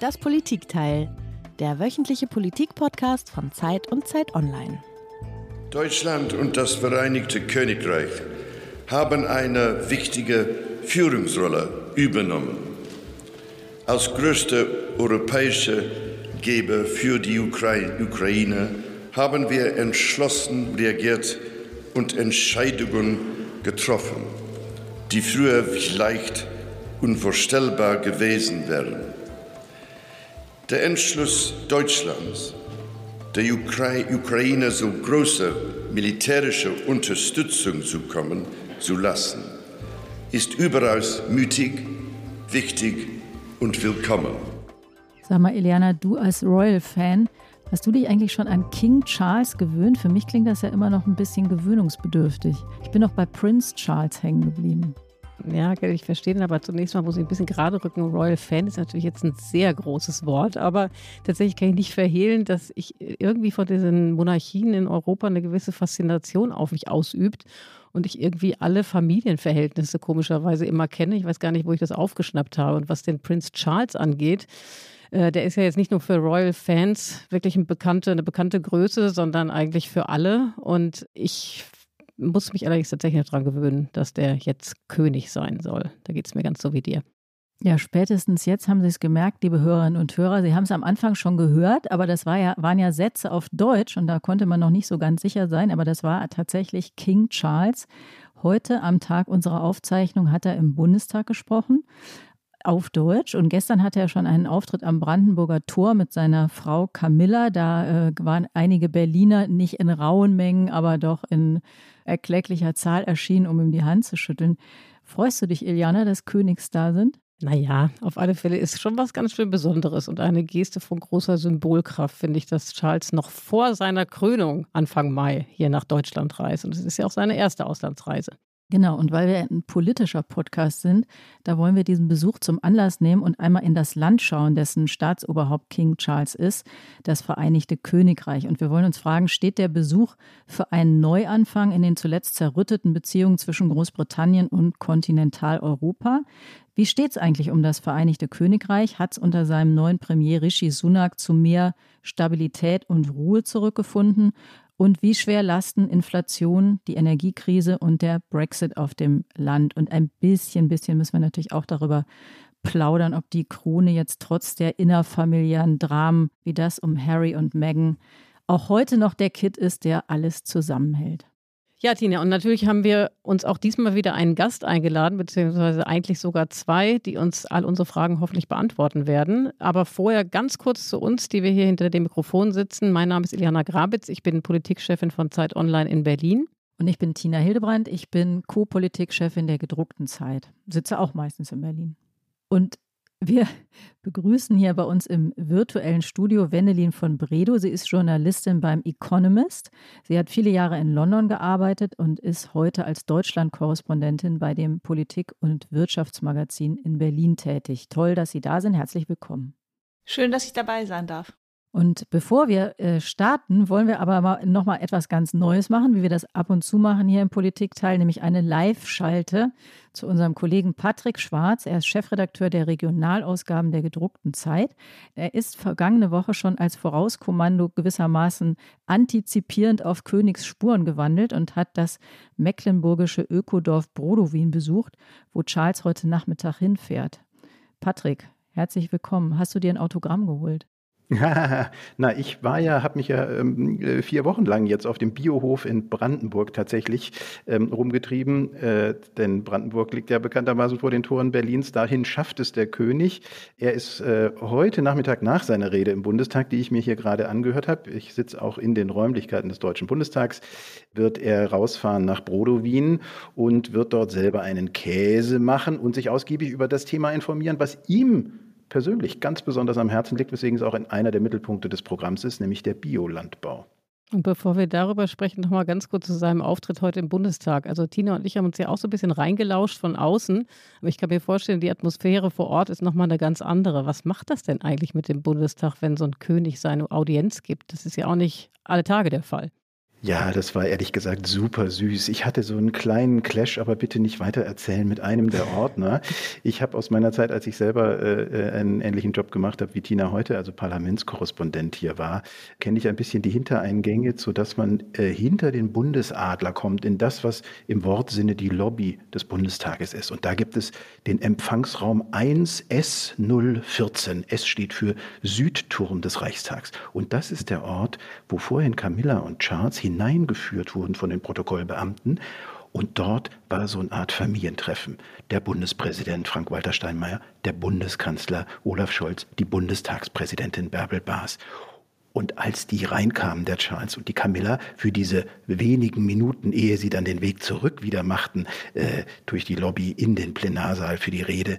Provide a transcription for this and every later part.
Das Politikteil, der wöchentliche Politikpodcast von Zeit und Zeit Online. Deutschland und das Vereinigte Königreich haben eine wichtige Führungsrolle übernommen. Als größte europäische Geber für die Ukraine haben wir entschlossen reagiert und Entscheidungen getroffen, die früher vielleicht unvorstellbar gewesen wären. Der Entschluss Deutschlands, der Ukraine so große militärische Unterstützung zu kommen zu lassen, ist überaus mutig, wichtig und willkommen. Sag mal, Eliana, du als Royal-Fan, hast du dich eigentlich schon an King Charles gewöhnt? Für mich klingt das ja immer noch ein bisschen gewöhnungsbedürftig. Ich bin noch bei Prince Charles hängen geblieben. Ja, ich verstehe den, aber zunächst mal muss ich ein bisschen gerade rücken. Royal Fan ist natürlich jetzt ein sehr großes Wort, aber tatsächlich kann ich nicht verhehlen, dass ich irgendwie von diesen Monarchien in Europa eine gewisse Faszination auf mich ausübt und ich irgendwie alle Familienverhältnisse komischerweise immer kenne. Ich weiß gar nicht, wo ich das aufgeschnappt habe. Und was den Prinz Charles angeht, äh, der ist ja jetzt nicht nur für Royal Fans wirklich eine bekannte, eine bekannte Größe, sondern eigentlich für alle. Und ich muss mich allerdings tatsächlich daran gewöhnen, dass der jetzt König sein soll. Da geht es mir ganz so wie dir. Ja, spätestens jetzt haben Sie es gemerkt, liebe Hörerinnen und Hörer. Sie haben es am Anfang schon gehört, aber das war ja, waren ja Sätze auf Deutsch und da konnte man noch nicht so ganz sicher sein. Aber das war tatsächlich King Charles. Heute am Tag unserer Aufzeichnung hat er im Bundestag gesprochen auf Deutsch. Und gestern hatte er schon einen Auftritt am Brandenburger Tor mit seiner Frau Camilla. Da äh, waren einige Berliner nicht in rauen Mengen, aber doch in erklecklicher Zahl erschienen, um ihm die Hand zu schütteln. Freust du dich, Iliana, dass Königs da sind? Naja, auf alle Fälle ist schon was ganz schön Besonderes und eine Geste von großer Symbolkraft, finde ich, dass Charles noch vor seiner Krönung Anfang Mai hier nach Deutschland reist. Und es ist ja auch seine erste Auslandsreise. Genau, und weil wir ein politischer Podcast sind, da wollen wir diesen Besuch zum Anlass nehmen und einmal in das Land schauen, dessen Staatsoberhaupt King Charles ist, das Vereinigte Königreich. Und wir wollen uns fragen, steht der Besuch für einen Neuanfang in den zuletzt zerrütteten Beziehungen zwischen Großbritannien und Kontinentaleuropa? Wie steht es eigentlich um das Vereinigte Königreich? Hat es unter seinem neuen Premier Rishi Sunak zu mehr Stabilität und Ruhe zurückgefunden? Und wie schwer lasten Inflation, die Energiekrise und der Brexit auf dem Land? Und ein bisschen, bisschen müssen wir natürlich auch darüber plaudern, ob die Krone jetzt trotz der innerfamiliären Dramen wie das um Harry und Meghan auch heute noch der Kit ist, der alles zusammenhält. Ja, Tina, und natürlich haben wir uns auch diesmal wieder einen Gast eingeladen, beziehungsweise eigentlich sogar zwei, die uns all unsere Fragen hoffentlich beantworten werden. Aber vorher ganz kurz zu uns, die wir hier hinter dem Mikrofon sitzen. Mein Name ist Iliana Grabitz, ich bin Politikchefin von Zeit Online in Berlin. Und ich bin Tina Hildebrand, ich bin Co-Politikchefin der gedruckten Zeit, sitze auch meistens in Berlin. Und wir begrüßen hier bei uns im virtuellen Studio Wendelin von Bredow. Sie ist Journalistin beim Economist. Sie hat viele Jahre in London gearbeitet und ist heute als Deutschland-Korrespondentin bei dem Politik- und Wirtschaftsmagazin in Berlin tätig. Toll, dass Sie da sind. Herzlich willkommen. Schön, dass ich dabei sein darf. Und bevor wir äh, starten, wollen wir aber mal, noch etwas ganz Neues machen, wie wir das ab und zu machen hier im Politikteil, nämlich eine Live-Schalte zu unserem Kollegen Patrick Schwarz. Er ist Chefredakteur der Regionalausgaben der gedruckten Zeit. Er ist vergangene Woche schon als Vorauskommando gewissermaßen antizipierend auf Königs Spuren gewandelt und hat das mecklenburgische Ökodorf Brodowin besucht, wo Charles heute Nachmittag hinfährt. Patrick, herzlich willkommen. Hast du dir ein Autogramm geholt? Na, ich war ja, habe mich ja ähm, äh, vier Wochen lang jetzt auf dem Biohof in Brandenburg tatsächlich ähm, rumgetrieben, äh, denn Brandenburg liegt ja bekanntermaßen vor den Toren Berlins. Dahin schafft es der König. Er ist äh, heute Nachmittag nach seiner Rede im Bundestag, die ich mir hier gerade angehört habe, ich sitze auch in den Räumlichkeiten des Deutschen Bundestags, wird er rausfahren nach Brodowin und wird dort selber einen Käse machen und sich ausgiebig über das Thema informieren, was ihm persönlich ganz besonders am Herzen liegt, weswegen es auch in einer der Mittelpunkte des Programms ist, nämlich der Biolandbau. Und bevor wir darüber sprechen, noch mal ganz kurz zu seinem Auftritt heute im Bundestag. Also Tina und ich haben uns ja auch so ein bisschen reingelauscht von außen, aber ich kann mir vorstellen, die Atmosphäre vor Ort ist noch mal eine ganz andere. Was macht das denn eigentlich mit dem Bundestag, wenn so ein König seine Audienz gibt? Das ist ja auch nicht alle Tage der Fall. Ja, das war ehrlich gesagt super süß. Ich hatte so einen kleinen Clash, aber bitte nicht weiter erzählen mit einem der Ordner. Ich habe aus meiner Zeit, als ich selber äh, einen ähnlichen Job gemacht habe wie Tina heute, also Parlamentskorrespondent hier war, kenne ich ein bisschen die Hintereingänge, sodass man äh, hinter den Bundesadler kommt, in das, was im Wortsinne die Lobby des Bundestages ist. Und da gibt es den Empfangsraum 1S014. S steht für Südturm des Reichstags. Und das ist der Ort, wo vorhin Camilla und Charles hineingeführt wurden von den Protokollbeamten. Und dort war so eine Art Familientreffen. Der Bundespräsident Frank-Walter Steinmeier, der Bundeskanzler Olaf Scholz, die Bundestagspräsidentin Bärbel Baas. Und als die reinkamen, der Charles und die Camilla, für diese wenigen Minuten, ehe sie dann den Weg zurück wieder machten, äh, durch die Lobby in den Plenarsaal für die Rede,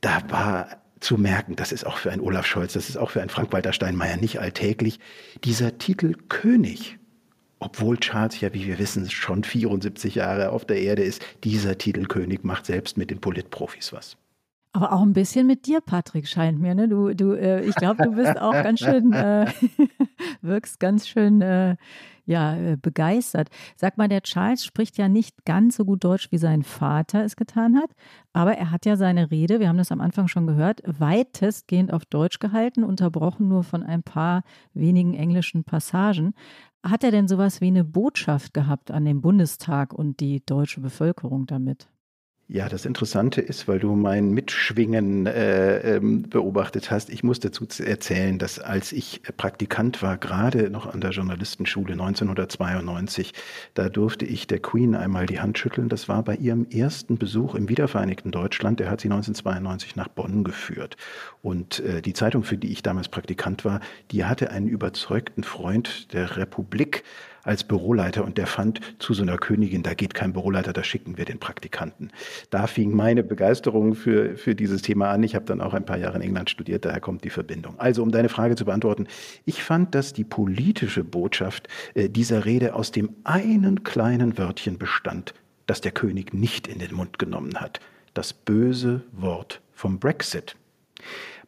da war zu merken, das ist auch für einen Olaf Scholz, das ist auch für einen Frank-Walter Steinmeier nicht alltäglich, dieser Titel König obwohl Charles ja, wie wir wissen, schon 74 Jahre auf der Erde ist, dieser Titelkönig macht selbst mit den Politprofis was. Aber auch ein bisschen mit dir, Patrick, scheint mir. Ne? Du, du, äh, ich glaube, du bist auch ganz schön, äh, wirkst ganz schön äh, ja, äh, begeistert. Sag mal, der Charles spricht ja nicht ganz so gut Deutsch, wie sein Vater es getan hat, aber er hat ja seine Rede, wir haben das am Anfang schon gehört, weitestgehend auf Deutsch gehalten, unterbrochen nur von ein paar wenigen englischen Passagen. Hat er denn sowas wie eine Botschaft gehabt an den Bundestag und die deutsche Bevölkerung damit? Ja, das Interessante ist, weil du mein Mitschwingen äh, ähm, beobachtet hast, ich muss dazu erzählen, dass als ich Praktikant war, gerade noch an der Journalistenschule 1992, da durfte ich der Queen einmal die Hand schütteln. Das war bei ihrem ersten Besuch im wiedervereinigten Deutschland. Der hat sie 1992 nach Bonn geführt. Und äh, die Zeitung, für die ich damals Praktikant war, die hatte einen überzeugten Freund der Republik als Büroleiter und der fand zu so einer Königin, da geht kein Büroleiter, da schicken wir den Praktikanten. Da fing meine Begeisterung für, für dieses Thema an. Ich habe dann auch ein paar Jahre in England studiert, daher kommt die Verbindung. Also, um deine Frage zu beantworten, ich fand, dass die politische Botschaft äh, dieser Rede aus dem einen kleinen Wörtchen bestand, das der König nicht in den Mund genommen hat. Das böse Wort vom Brexit.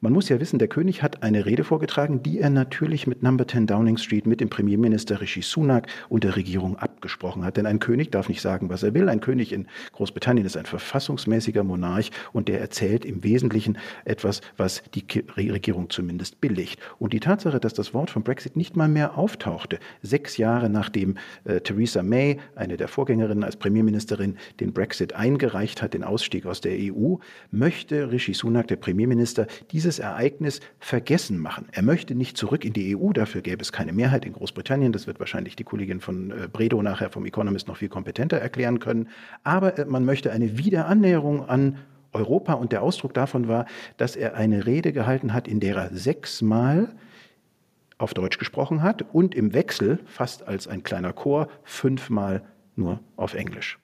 Man muss ja wissen, der König hat eine Rede vorgetragen, die er natürlich mit Number 10 Downing Street, mit dem Premierminister Rishi Sunak und der Regierung abgesprochen hat. Denn ein König darf nicht sagen, was er will. Ein König in Großbritannien ist ein verfassungsmäßiger Monarch und der erzählt im Wesentlichen etwas, was die Regierung zumindest billigt. Und die Tatsache, dass das Wort vom Brexit nicht mal mehr auftauchte, sechs Jahre nachdem äh, Theresa May, eine der Vorgängerinnen als Premierministerin, den Brexit eingereicht hat, den Ausstieg aus der EU, möchte Rishi Sunak, der Premierminister, dieses dieses Ereignis vergessen machen. Er möchte nicht zurück in die EU, dafür gäbe es keine Mehrheit in Großbritannien. Das wird wahrscheinlich die Kollegin von äh, Bredow nachher vom Economist noch viel kompetenter erklären können. Aber äh, man möchte eine Wiederannäherung an Europa und der Ausdruck davon war, dass er eine Rede gehalten hat, in der er sechsmal auf Deutsch gesprochen hat und im Wechsel, fast als ein kleiner Chor, fünfmal nur auf Englisch.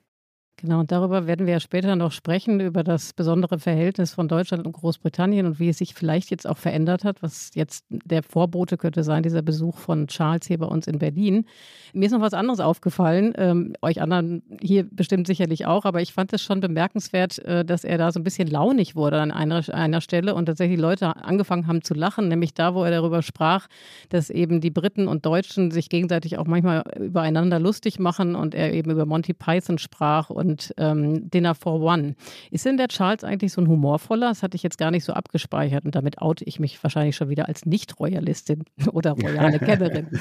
Genau, und darüber werden wir ja später noch sprechen, über das besondere Verhältnis von Deutschland und Großbritannien und wie es sich vielleicht jetzt auch verändert hat, was jetzt der Vorbote könnte sein, dieser Besuch von Charles hier bei uns in Berlin. Mir ist noch was anderes aufgefallen, ähm, euch anderen hier bestimmt sicherlich auch, aber ich fand es schon bemerkenswert, äh, dass er da so ein bisschen launig wurde an einer, einer Stelle und tatsächlich Leute angefangen haben zu lachen, nämlich da, wo er darüber sprach, dass eben die Briten und Deutschen sich gegenseitig auch manchmal übereinander lustig machen und er eben über Monty Python sprach und und ähm, Dinner for One. Ist denn der Charles eigentlich so ein humorvoller? Das hatte ich jetzt gar nicht so abgespeichert und damit oute ich mich wahrscheinlich schon wieder als Nicht-Royalistin oder royale Kennerin.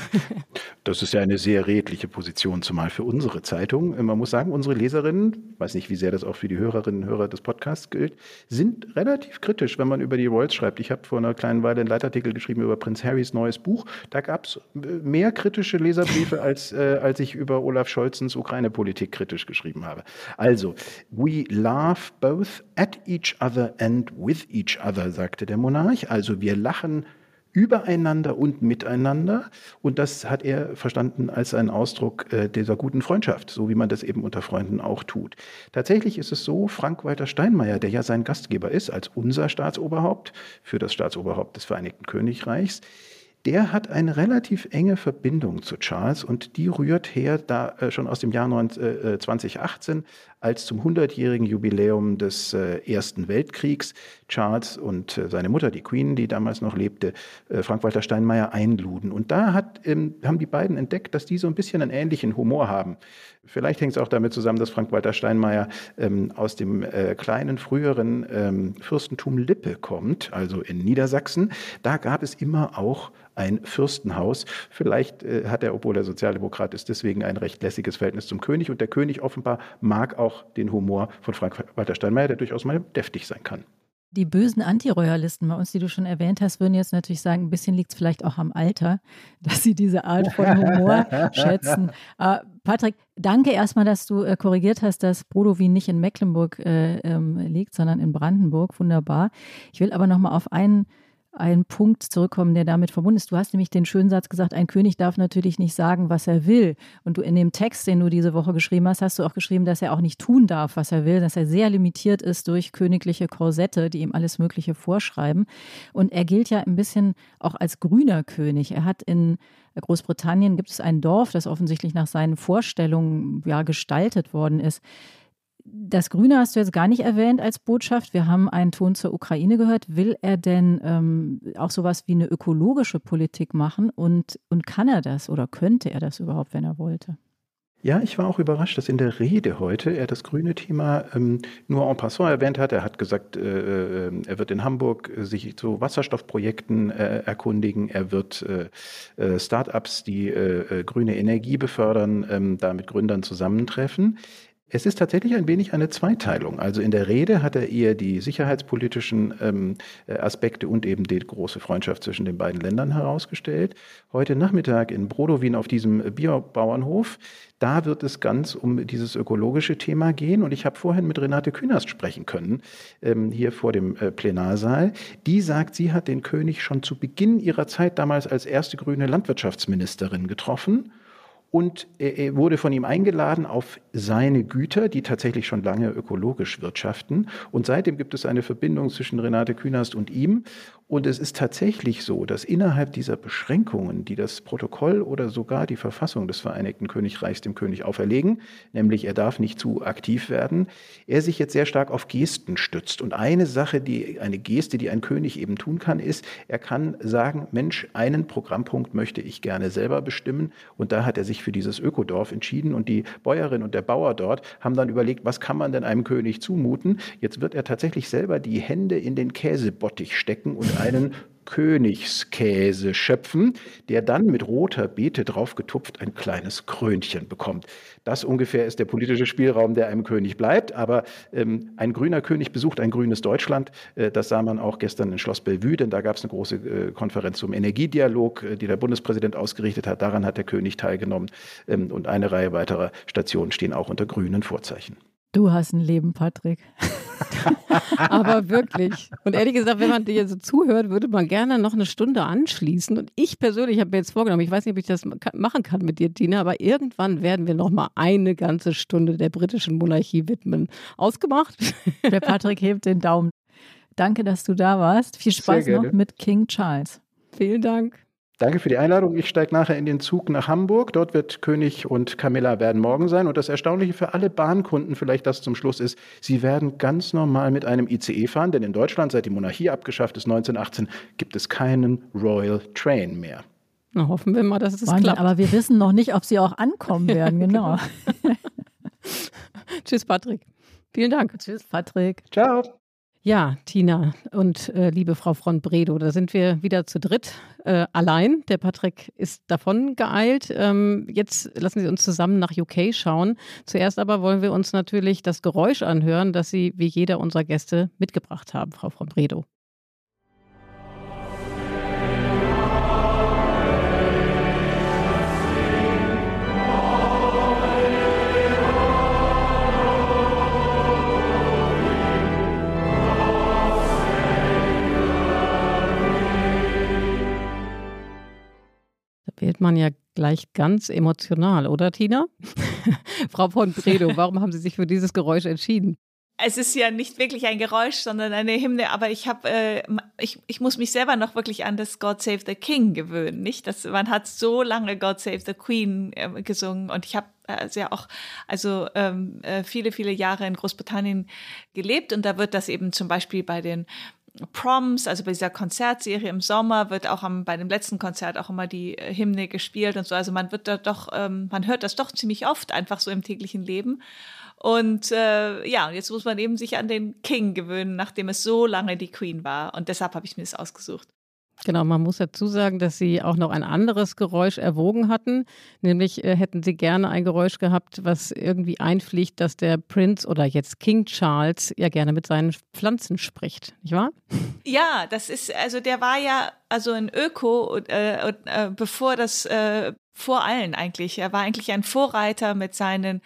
Das ist ja eine sehr redliche Position, zumal für unsere Zeitung. Man muss sagen, unsere Leserinnen, weiß nicht, wie sehr das auch für die Hörerinnen und Hörer des Podcasts gilt, sind relativ kritisch, wenn man über die Royals schreibt. Ich habe vor einer kleinen Weile einen Leitartikel geschrieben über Prinz Harrys neues Buch. Da gab es mehr kritische Leserbriefe, als, äh, als ich über Olaf Scholzens Ukraine-Politik kritisch geschrieben habe. Also, we laugh both at each other and with each other, sagte der Monarch. Also wir lachen übereinander und miteinander. Und das hat er verstanden als einen Ausdruck äh, dieser guten Freundschaft, so wie man das eben unter Freunden auch tut. Tatsächlich ist es so, Frank-Walter Steinmeier, der ja sein Gastgeber ist, als unser Staatsoberhaupt für das Staatsoberhaupt des Vereinigten Königreichs, der hat eine relativ enge Verbindung zu Charles und die rührt her da äh, schon aus dem Jahr 19, äh, 2018, als zum 100-jährigen Jubiläum des äh, Ersten Weltkriegs Charles und äh, seine Mutter, die Queen, die damals noch lebte, äh, Frank-Walter Steinmeier einluden. Und da hat, ähm, haben die beiden entdeckt, dass die so ein bisschen einen ähnlichen Humor haben. Vielleicht hängt es auch damit zusammen, dass Frank-Walter Steinmeier ähm, aus dem äh, kleinen früheren ähm, Fürstentum Lippe kommt, also in Niedersachsen. Da gab es immer auch ein Fürstenhaus. Vielleicht äh, hat er, obwohl er Sozialdemokrat ist, deswegen ein recht lässiges Verhältnis zum König. Und der König offenbar mag auch den Humor von Frank-Walter Steinmeier, der durchaus mal deftig sein kann. Die bösen Antiroyalisten bei uns, die du schon erwähnt hast, würden jetzt natürlich sagen, ein bisschen liegt es vielleicht auch am Alter, dass sie diese Art von Humor schätzen. Aber Patrick, danke erstmal, dass du äh, korrigiert hast, dass Brodowin nicht in Mecklenburg äh, ähm, liegt, sondern in Brandenburg. Wunderbar. Ich will aber noch mal auf einen einen Punkt zurückkommen, der damit verbunden ist. Du hast nämlich den schönen Satz gesagt, ein König darf natürlich nicht sagen, was er will. Und du in dem Text, den du diese Woche geschrieben hast, hast du auch geschrieben, dass er auch nicht tun darf, was er will, dass er sehr limitiert ist durch königliche Korsette, die ihm alles Mögliche vorschreiben. Und er gilt ja ein bisschen auch als grüner König. Er hat in Großbritannien gibt es ein Dorf, das offensichtlich nach seinen Vorstellungen ja gestaltet worden ist. Das Grüne hast du jetzt gar nicht erwähnt als Botschaft. Wir haben einen Ton zur Ukraine gehört. Will er denn ähm, auch sowas wie eine ökologische Politik machen? Und, und kann er das oder könnte er das überhaupt, wenn er wollte? Ja, ich war auch überrascht, dass in der Rede heute er das grüne Thema ähm, nur en passant erwähnt hat. Er hat gesagt, äh, äh er wird in Hamburg äh, sich zu Wasserstoffprojekten äh, erkundigen. Er wird äh, äh Start-ups, die grüne Energie befördern, ähm, da mit Gründern zusammentreffen. Es ist tatsächlich ein wenig eine Zweiteilung. Also in der Rede hat er eher die sicherheitspolitischen ähm, äh, Aspekte und eben die große Freundschaft zwischen den beiden Ländern herausgestellt. Heute Nachmittag in Brodowin auf diesem Biobauernhof, da wird es ganz um dieses ökologische Thema gehen. Und ich habe vorhin mit Renate Künast sprechen können, ähm, hier vor dem äh, Plenarsaal. Die sagt, sie hat den König schon zu Beginn ihrer Zeit damals als erste grüne Landwirtschaftsministerin getroffen und er wurde von ihm eingeladen auf seine Güter, die tatsächlich schon lange ökologisch wirtschaften. Und seitdem gibt es eine Verbindung zwischen Renate Künast und ihm. Und es ist tatsächlich so, dass innerhalb dieser Beschränkungen, die das Protokoll oder sogar die Verfassung des Vereinigten Königreichs dem König auferlegen, nämlich er darf nicht zu aktiv werden, er sich jetzt sehr stark auf Gesten stützt. Und eine Sache, die eine Geste, die ein König eben tun kann, ist, er kann sagen, Mensch, einen Programmpunkt möchte ich gerne selber bestimmen. Und da hat er sich für dieses Ökodorf entschieden. Und die Bäuerin und der Bauer dort haben dann überlegt, was kann man denn einem König zumuten? Jetzt wird er tatsächlich selber die Hände in den Käsebottich stecken und einen Königskäse schöpfen, der dann mit roter Beete draufgetupft ein kleines Krönchen bekommt. Das ungefähr ist der politische Spielraum, der einem König bleibt. Aber ähm, ein grüner König besucht ein grünes Deutschland. Äh, das sah man auch gestern in Schloss Bellevue, denn da gab es eine große äh, Konferenz zum Energiedialog, äh, die der Bundespräsident ausgerichtet hat. Daran hat der König teilgenommen. Ähm, und eine Reihe weiterer Stationen stehen auch unter grünen Vorzeichen. Du hast ein Leben, Patrick. Aber wirklich. Und ehrlich gesagt, wenn man dir so zuhört, würde man gerne noch eine Stunde anschließen. Und ich persönlich habe mir jetzt vorgenommen, ich weiß nicht, ob ich das machen kann mit dir, Tina, aber irgendwann werden wir noch mal eine ganze Stunde der britischen Monarchie widmen. Ausgemacht? Der Patrick hebt den Daumen. Danke, dass du da warst. Viel Spaß noch mit King Charles. Vielen Dank. Danke für die Einladung. Ich steige nachher in den Zug nach Hamburg. Dort wird König und Camilla werden morgen sein. Und das Erstaunliche für alle Bahnkunden, vielleicht das zum Schluss ist, sie werden ganz normal mit einem ICE fahren, denn in Deutschland, seit die Monarchie abgeschafft ist, 1918, gibt es keinen Royal Train mehr. Na, hoffen wir mal, dass es Wahnsinn, klappt. Aber wir wissen noch nicht, ob sie auch ankommen werden. Genau. Tschüss, Patrick. Vielen Dank. Tschüss, Patrick. Ciao. Ja, Tina und äh, liebe Frau Front-Bredow, da sind wir wieder zu dritt äh, allein. Der Patrick ist davon geeilt. Ähm, jetzt lassen Sie uns zusammen nach UK schauen. Zuerst aber wollen wir uns natürlich das Geräusch anhören, das Sie wie jeder unserer Gäste mitgebracht haben, Frau Front-Bredow. Wird man ja gleich ganz emotional, oder Tina? Frau von Bredow, warum haben Sie sich für dieses Geräusch entschieden? es ist ja nicht wirklich ein Geräusch, sondern eine Hymne, aber ich habe, äh, ich, ich muss mich selber noch wirklich an das God Save the King gewöhnen, nicht? Das, man hat so lange God Save the Queen äh, gesungen und ich habe also ja auch also ähm, äh, viele viele Jahre in Großbritannien gelebt und da wird das eben zum Beispiel bei den Proms, also bei dieser Konzertserie im Sommer wird auch am, bei dem letzten Konzert auch immer die äh, Hymne gespielt und so. Also man wird da doch, ähm, man hört das doch ziemlich oft einfach so im täglichen Leben. Und äh, ja, jetzt muss man eben sich an den King gewöhnen, nachdem es so lange die Queen war. Und deshalb habe ich mir das ausgesucht. Genau, man muss dazu sagen, dass Sie auch noch ein anderes Geräusch erwogen hatten. Nämlich äh, hätten Sie gerne ein Geräusch gehabt, was irgendwie einfliegt, dass der Prinz oder jetzt King Charles ja gerne mit seinen Pflanzen spricht, nicht wahr? Ja, das ist, also der war ja also ein Öko, äh, äh, bevor das, äh, vor allen eigentlich. Er war eigentlich ein Vorreiter mit seinen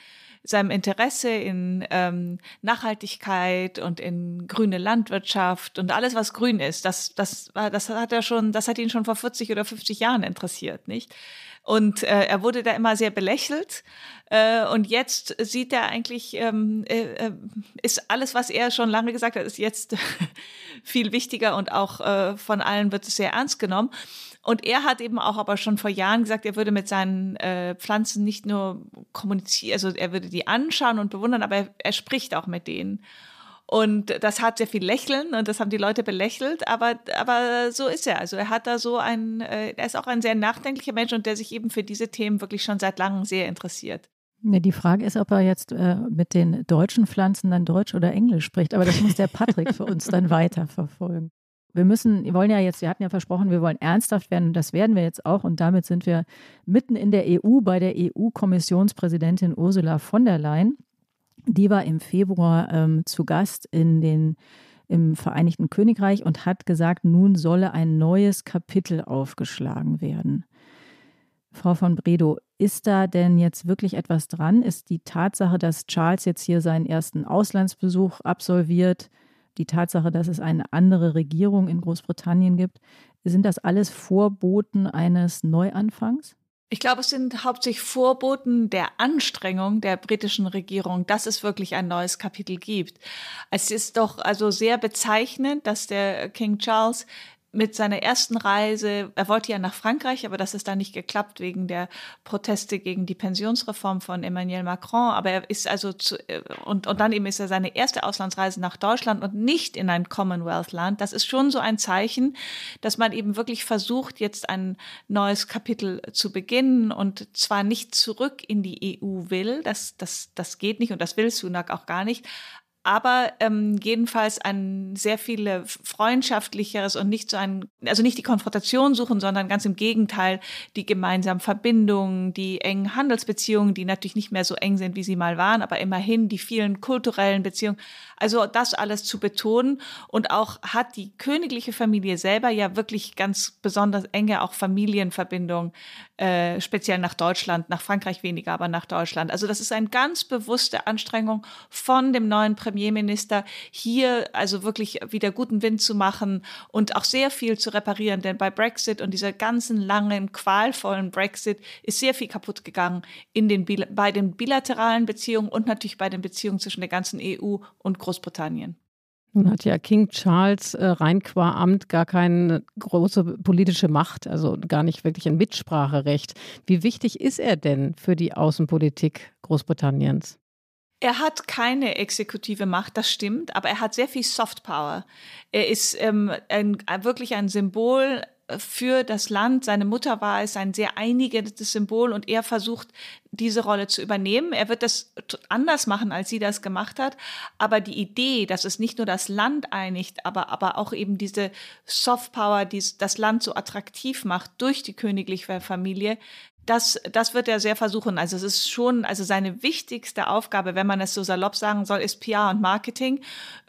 seinem Interesse in ähm, Nachhaltigkeit und in grüne Landwirtschaft und alles, was grün ist, das, das, das hat er schon, das hat ihn schon vor 40 oder 50 Jahren interessiert, nicht? Und äh, er wurde da immer sehr belächelt. Äh, und jetzt sieht er eigentlich, ähm, äh, äh ist alles, was er schon lange gesagt hat, ist jetzt viel wichtiger und auch äh, von allen wird es sehr ernst genommen. Und er hat eben auch aber schon vor Jahren gesagt, er würde mit seinen äh, Pflanzen nicht nur kommunizieren, also er würde die anschauen und bewundern, aber er, er spricht auch mit denen. Und das hat sehr viel Lächeln und das haben die Leute belächelt, aber, aber so ist er. Also er hat da so ein, äh, er ist auch ein sehr nachdenklicher Mensch und der sich eben für diese Themen wirklich schon seit langem sehr interessiert. Die Frage ist, ob er jetzt äh, mit den deutschen Pflanzen dann Deutsch oder Englisch spricht, aber das muss der Patrick für uns dann weiterverfolgen wir müssen, wir wollen ja jetzt, wir hatten ja versprochen, wir wollen ernsthaft werden und das werden wir jetzt auch und damit sind wir mitten in der EU bei der EU-Kommissionspräsidentin Ursula von der Leyen. Die war im Februar ähm, zu Gast in den, im Vereinigten Königreich und hat gesagt, nun solle ein neues Kapitel aufgeschlagen werden. Frau von Bredow, ist da denn jetzt wirklich etwas dran? Ist die Tatsache, dass Charles jetzt hier seinen ersten Auslandsbesuch absolviert, die Tatsache, dass es eine andere Regierung in Großbritannien gibt, sind das alles Vorboten eines Neuanfangs? Ich glaube, es sind hauptsächlich Vorboten der Anstrengung der britischen Regierung, dass es wirklich ein neues Kapitel gibt. Es ist doch also sehr bezeichnend, dass der King Charles mit seiner ersten Reise, er wollte ja nach Frankreich, aber das ist da nicht geklappt wegen der Proteste gegen die Pensionsreform von Emmanuel Macron. Aber er ist also zu, äh, und, und dann eben ist er seine erste Auslandsreise nach Deutschland und nicht in ein Commonwealth-Land. Das ist schon so ein Zeichen, dass man eben wirklich versucht, jetzt ein neues Kapitel zu beginnen und zwar nicht zurück in die EU will. Das, das, das geht nicht und das will Sunak auch gar nicht aber ähm, jedenfalls ein sehr viele freundschaftlicheres und nicht so ein, also nicht die Konfrontation suchen, sondern ganz im Gegenteil die gemeinsamen Verbindungen, die engen Handelsbeziehungen, die natürlich nicht mehr so eng sind, wie sie mal waren, aber immerhin die vielen kulturellen Beziehungen. Also das alles zu betonen und auch hat die königliche Familie selber ja wirklich ganz besonders enge auch Familienverbindungen, äh, speziell nach Deutschland, nach Frankreich weniger, aber nach Deutschland. Also das ist eine ganz bewusste Anstrengung von dem neuen Premierminister Premierminister, hier also wirklich wieder guten Wind zu machen und auch sehr viel zu reparieren. Denn bei Brexit und dieser ganzen langen, qualvollen Brexit ist sehr viel kaputt gegangen in den, bei den bilateralen Beziehungen und natürlich bei den Beziehungen zwischen der ganzen EU und Großbritannien. Nun hat ja King Charles äh, rein qua Amt gar keine große politische Macht, also gar nicht wirklich ein Mitspracherecht. Wie wichtig ist er denn für die Außenpolitik Großbritanniens? Er hat keine exekutive Macht, das stimmt, aber er hat sehr viel Soft Power. Er ist ähm, ein, wirklich ein Symbol für das Land. Seine Mutter war es ein sehr einigendes Symbol und er versucht, diese Rolle zu übernehmen. Er wird das anders machen, als sie das gemacht hat. Aber die Idee, dass es nicht nur das Land einigt, aber, aber auch eben diese Soft Power, die das Land so attraktiv macht durch die königliche Familie, das, das wird er sehr versuchen. Also es ist schon, also seine wichtigste Aufgabe, wenn man es so salopp sagen soll, ist PR und Marketing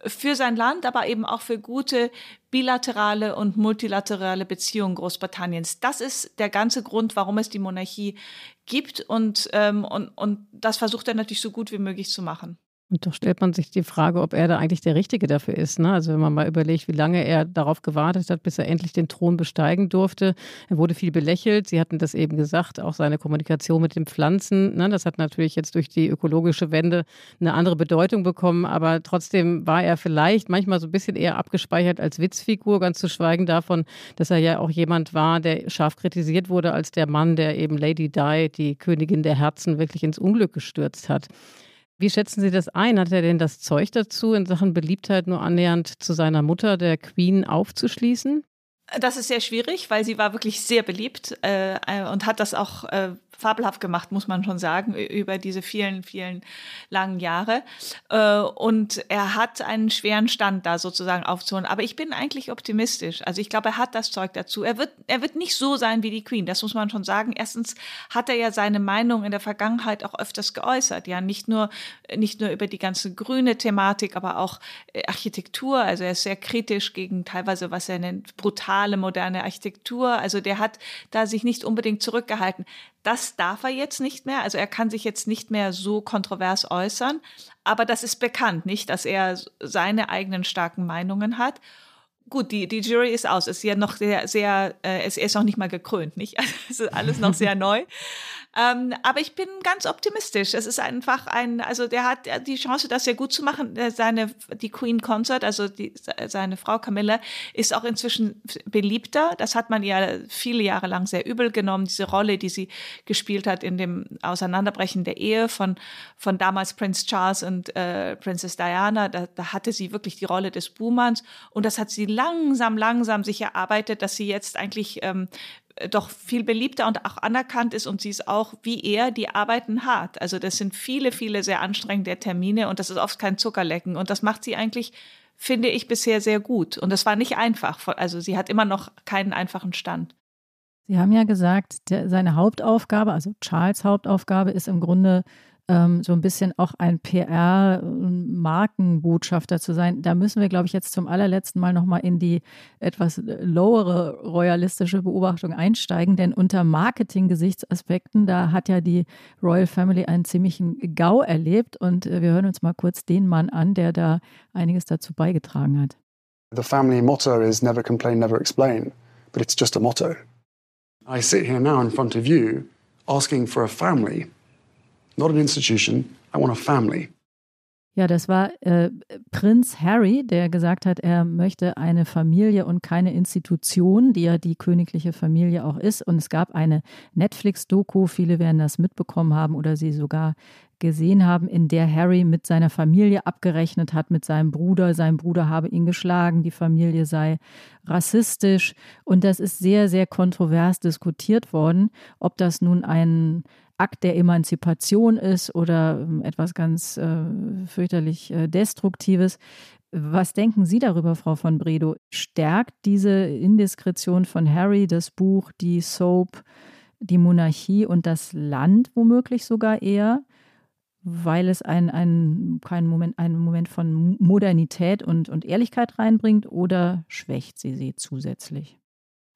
für sein Land, aber eben auch für gute bilaterale und multilaterale Beziehungen Großbritanniens. Das ist der ganze Grund, warum es die Monarchie gibt und, ähm, und, und das versucht er natürlich so gut wie möglich zu machen. Und doch stellt man sich die Frage, ob er da eigentlich der Richtige dafür ist. Ne? Also wenn man mal überlegt, wie lange er darauf gewartet hat, bis er endlich den Thron besteigen durfte. Er wurde viel belächelt. Sie hatten das eben gesagt, auch seine Kommunikation mit den Pflanzen. Ne? Das hat natürlich jetzt durch die ökologische Wende eine andere Bedeutung bekommen. Aber trotzdem war er vielleicht manchmal so ein bisschen eher abgespeichert als Witzfigur, ganz zu schweigen davon, dass er ja auch jemand war, der scharf kritisiert wurde als der Mann, der eben Lady Di, die Königin der Herzen, wirklich ins Unglück gestürzt hat. Wie schätzen Sie das ein? Hat er denn das Zeug dazu, in Sachen Beliebtheit nur annähernd zu seiner Mutter, der Queen, aufzuschließen? Das ist sehr schwierig, weil sie war wirklich sehr beliebt äh, äh und hat das auch äh, fabelhaft gemacht, muss man schon sagen, über diese vielen, vielen langen Jahre. Äh, und er hat einen schweren Stand da sozusagen aufzuholen. Aber ich bin eigentlich optimistisch. Also ich glaube, er hat das Zeug dazu. Er wird, er wird nicht so sein wie die Queen, das muss man schon sagen. Erstens hat er ja seine Meinung in der Vergangenheit auch öfters geäußert. Ja, nicht nur, nicht nur über die ganze grüne Thematik, aber auch äh, Architektur. Also er ist sehr kritisch gegen teilweise, was er nennt, brutale moderne Architektur. Also der hat da sich nicht unbedingt zurückgehalten. Das darf er jetzt nicht mehr. Also er kann sich jetzt nicht mehr so kontrovers äußern. Aber das ist bekannt, nicht, dass er seine eigenen starken Meinungen hat. Gut, die, die Jury ist aus. Ist ja noch sehr, sehr, äh, es ist noch nicht mal gekrönt, nicht? Also es ist alles noch sehr neu. Ähm, aber ich bin ganz optimistisch. Es ist einfach ein, also der hat die Chance, das sehr gut zu machen. Äh, seine, die Queen Consort, also die, seine Frau Camilla, ist auch inzwischen beliebter. Das hat man ihr viele Jahre lang sehr übel genommen, diese Rolle, die sie gespielt hat in dem Auseinanderbrechen der Ehe von, von damals Prince Charles und äh, Princess Diana. Da, da hatte sie wirklich die Rolle des Buhmanns. Und das hat sie langsam, langsam sich erarbeitet, dass sie jetzt eigentlich ähm, doch viel beliebter und auch anerkannt ist und sie ist auch wie er die Arbeiten hart. Also das sind viele, viele sehr anstrengende Termine und das ist oft kein Zuckerlecken und das macht sie eigentlich, finde ich, bisher sehr gut. Und das war nicht einfach. Also sie hat immer noch keinen einfachen Stand. Sie haben ja gesagt, der, seine Hauptaufgabe, also Charles Hauptaufgabe ist im Grunde ähm, so ein bisschen auch ein PR-Markenbotschafter zu sein. Da müssen wir, glaube ich, jetzt zum allerletzten Mal nochmal in die etwas lowere royalistische Beobachtung einsteigen, denn unter Marketing-Gesichtsaspekten, da hat ja die Royal Family einen ziemlichen GAU erlebt und äh, wir hören uns mal kurz den Mann an, der da einiges dazu beigetragen hat. The family motto is never complain, never explain, but it's just a motto. I sit here now in front of you asking for a family not an institution. I want a family. Ja, das war äh, Prinz Harry, der gesagt hat, er möchte eine Familie und keine Institution, die ja die königliche Familie auch ist. Und es gab eine Netflix-Doku, viele werden das mitbekommen haben oder sie sogar gesehen haben, in der Harry mit seiner Familie abgerechnet hat, mit seinem Bruder. Sein Bruder habe ihn geschlagen, die Familie sei rassistisch. Und das ist sehr, sehr kontrovers diskutiert worden, ob das nun ein Akt der Emanzipation ist oder ähm, etwas ganz äh, fürchterlich äh, Destruktives. Was denken Sie darüber, Frau von Bredow? Stärkt diese Indiskretion von Harry das Buch, die Soap, die Monarchie und das Land womöglich sogar eher, weil es ein, ein, keinen Moment, einen Moment von Modernität und, und Ehrlichkeit reinbringt oder schwächt sie sie zusätzlich?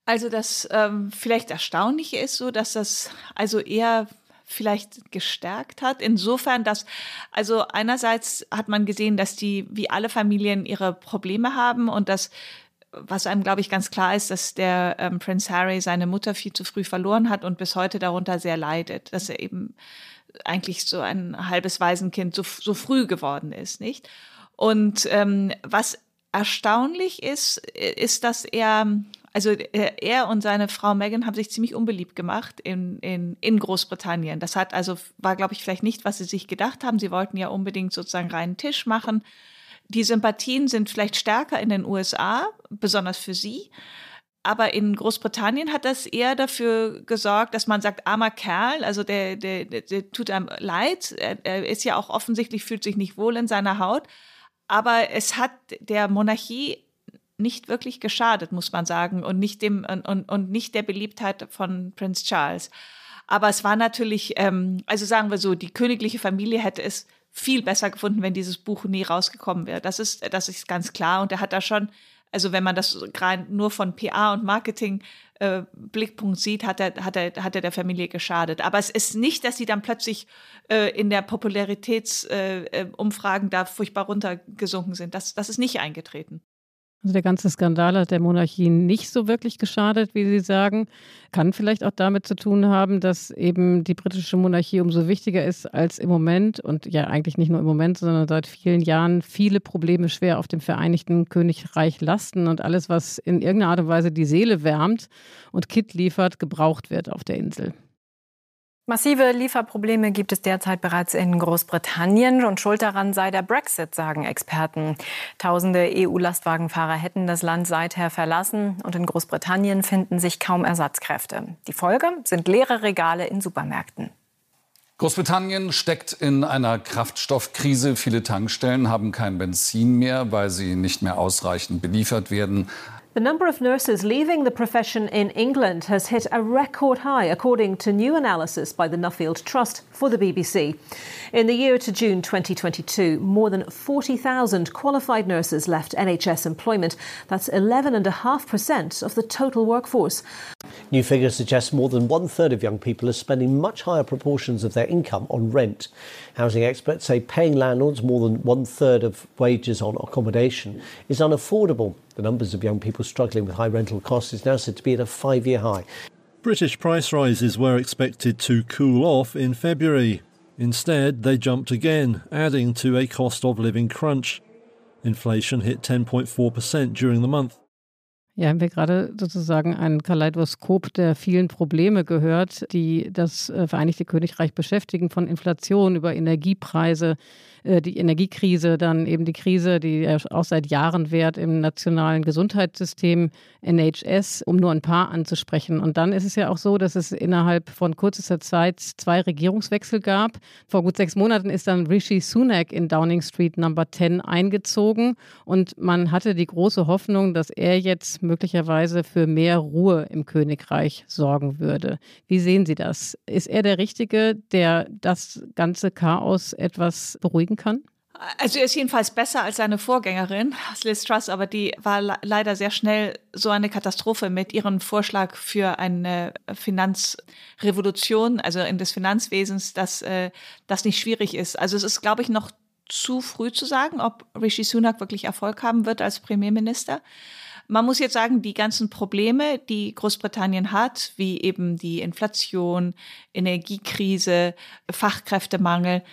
Also das ähm, vielleicht Erstaunliche ist so, dass das also eher vielleicht gestärkt hat. Insofern, dass, also einerseits hat man gesehen, dass die, wie alle Familien, ihre Probleme haben und dass was einem, glaube ich, ganz klar ist, dass der ähm, Prince Harry seine Mutter viel zu früh verloren hat und bis heute darunter sehr leidet, dass er eben eigentlich so ein halbes Waisenkind so, so früh geworden ist, nicht? Und ähm, was erstaunlich ist, ist, dass er also äh, er und seine Frau Meghan haben sich ziemlich unbeliebt gemacht in, in, in Großbritannien. Das hat also, war, glaube ich, vielleicht nicht, was sie sich gedacht haben. Sie wollten ja unbedingt sozusagen reinen Tisch machen. Die Sympathien sind vielleicht stärker in den USA, besonders für sie. Aber in Großbritannien hat das eher dafür gesorgt, dass man sagt, armer Kerl, also der, der, der, tut einem leid. Er, er ist ja auch offensichtlich, fühlt sich nicht wohl in seiner Haut. Aber es hat der Monarchie nicht wirklich geschadet, muss man sagen, und nicht dem und, und nicht der Beliebtheit von Prinz Charles. Aber es war natürlich, ähm, also sagen wir so, die königliche Familie hätte es viel besser gefunden, wenn dieses Buch nie rausgekommen wäre. Das ist, das ist ganz klar. Und er hat da schon Also wenn man das gerade nur von PA und Marketing äh, Blickpunkt sieht, hat er, hat, er, hat er der Familie geschadet. Aber es ist nicht, dass sie dann plötzlich äh, in der Popularitätsumfragen äh, da furchtbar runtergesunken sind. Das, das ist nicht eingetreten. Also der ganze Skandal hat der Monarchie nicht so wirklich geschadet, wie Sie sagen. Kann vielleicht auch damit zu tun haben, dass eben die britische Monarchie umso wichtiger ist als im Moment und ja eigentlich nicht nur im Moment, sondern seit vielen Jahren viele Probleme schwer auf dem Vereinigten Königreich lasten und alles, was in irgendeiner Art und Weise die Seele wärmt und Kit liefert, gebraucht wird auf der Insel. Massive Lieferprobleme gibt es derzeit bereits in Großbritannien und schuld daran sei der Brexit, sagen Experten. Tausende EU-Lastwagenfahrer hätten das Land seither verlassen und in Großbritannien finden sich kaum Ersatzkräfte. Die Folge sind leere Regale in Supermärkten. Großbritannien steckt in einer Kraftstoffkrise. Viele Tankstellen haben kein Benzin mehr, weil sie nicht mehr ausreichend beliefert werden. The number of nurses leaving the profession in England has hit a record high, according to new analysis by the Nuffield Trust for the BBC. In the year to June 2022, more than 40,000 qualified nurses left NHS employment. That's 11.5% of the total workforce. New figures suggest more than one third of young people are spending much higher proportions of their income on rent. Housing experts say paying landlords more than one third of wages on accommodation is unaffordable. The numbers of young people struggling with high rental costs is now said to be at a five year high. British price rises were expected to cool off in February. Instead, they jumped again, adding to a cost of living crunch. Inflation hit 10.4% during the month. Ja, haben wir gerade sozusagen ein Kaleidoskop der vielen Probleme gehört, die das äh, Vereinigte Königreich beschäftigen, von Inflation über Energiepreise, äh, die Energiekrise, dann eben die Krise, die auch seit Jahren währt im nationalen Gesundheitssystem NHS, um nur ein paar anzusprechen. Und dann ist es ja auch so, dass es innerhalb von kürzester Zeit zwei Regierungswechsel gab. Vor gut sechs Monaten ist dann Rishi Sunak in Downing Street Number 10 eingezogen und man hatte die große Hoffnung, dass er jetzt möglicherweise für mehr Ruhe im Königreich sorgen würde. Wie sehen Sie das? Ist er der Richtige, der das ganze Chaos etwas beruhigen kann? Also er ist jedenfalls besser als seine Vorgängerin, Liz Truss, aber die war leider sehr schnell so eine Katastrophe mit ihrem Vorschlag für eine Finanzrevolution, also in des Finanzwesens, dass äh, das nicht schwierig ist. Also es ist, glaube ich, noch zu früh zu sagen, ob Rishi Sunak wirklich Erfolg haben wird als Premierminister. Man muss jetzt sagen, die ganzen Probleme, die Großbritannien hat, wie eben die Inflation, Energiekrise, Fachkräftemangel,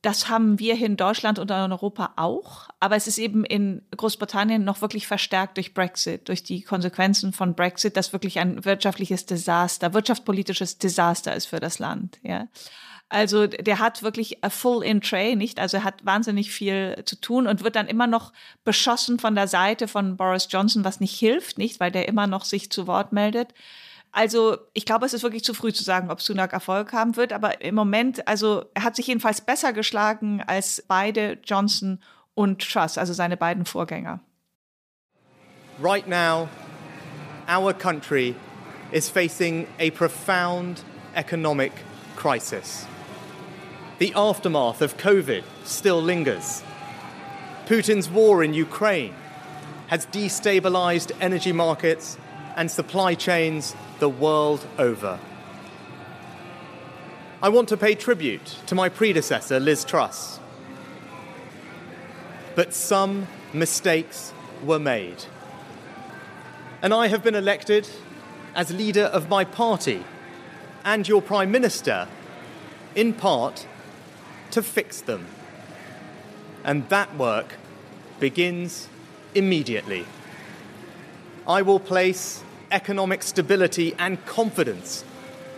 das haben wir hier in Deutschland und in Europa auch. Aber es ist eben in Großbritannien noch wirklich verstärkt durch Brexit, durch die Konsequenzen von Brexit, das wirklich ein wirtschaftliches Desaster, wirtschaftspolitisches Desaster ist für das Land. Ja. Also der hat wirklich a full in tray, nicht? Also er hat wahnsinnig viel zu tun und wird dann immer noch beschossen von der Seite von Boris Johnson, was nicht hilft, nicht? Weil der immer noch sich zu Wort meldet. Also ich glaube, es ist wirklich zu früh zu sagen, ob Sunak Erfolg haben wird. Aber im Moment, also er hat sich jedenfalls besser geschlagen als beide Johnson und Truss, also seine beiden Vorgänger. Right now, our country is facing a profound economic crisis. The aftermath of COVID still lingers. Putin's war in Ukraine has destabilized energy markets and supply chains the world over. I want to pay tribute to my predecessor, Liz Truss. But some mistakes were made. And I have been elected as leader of my party and your Prime Minister, in part, to fix them. And that work begins immediately. I will place economic stability and confidence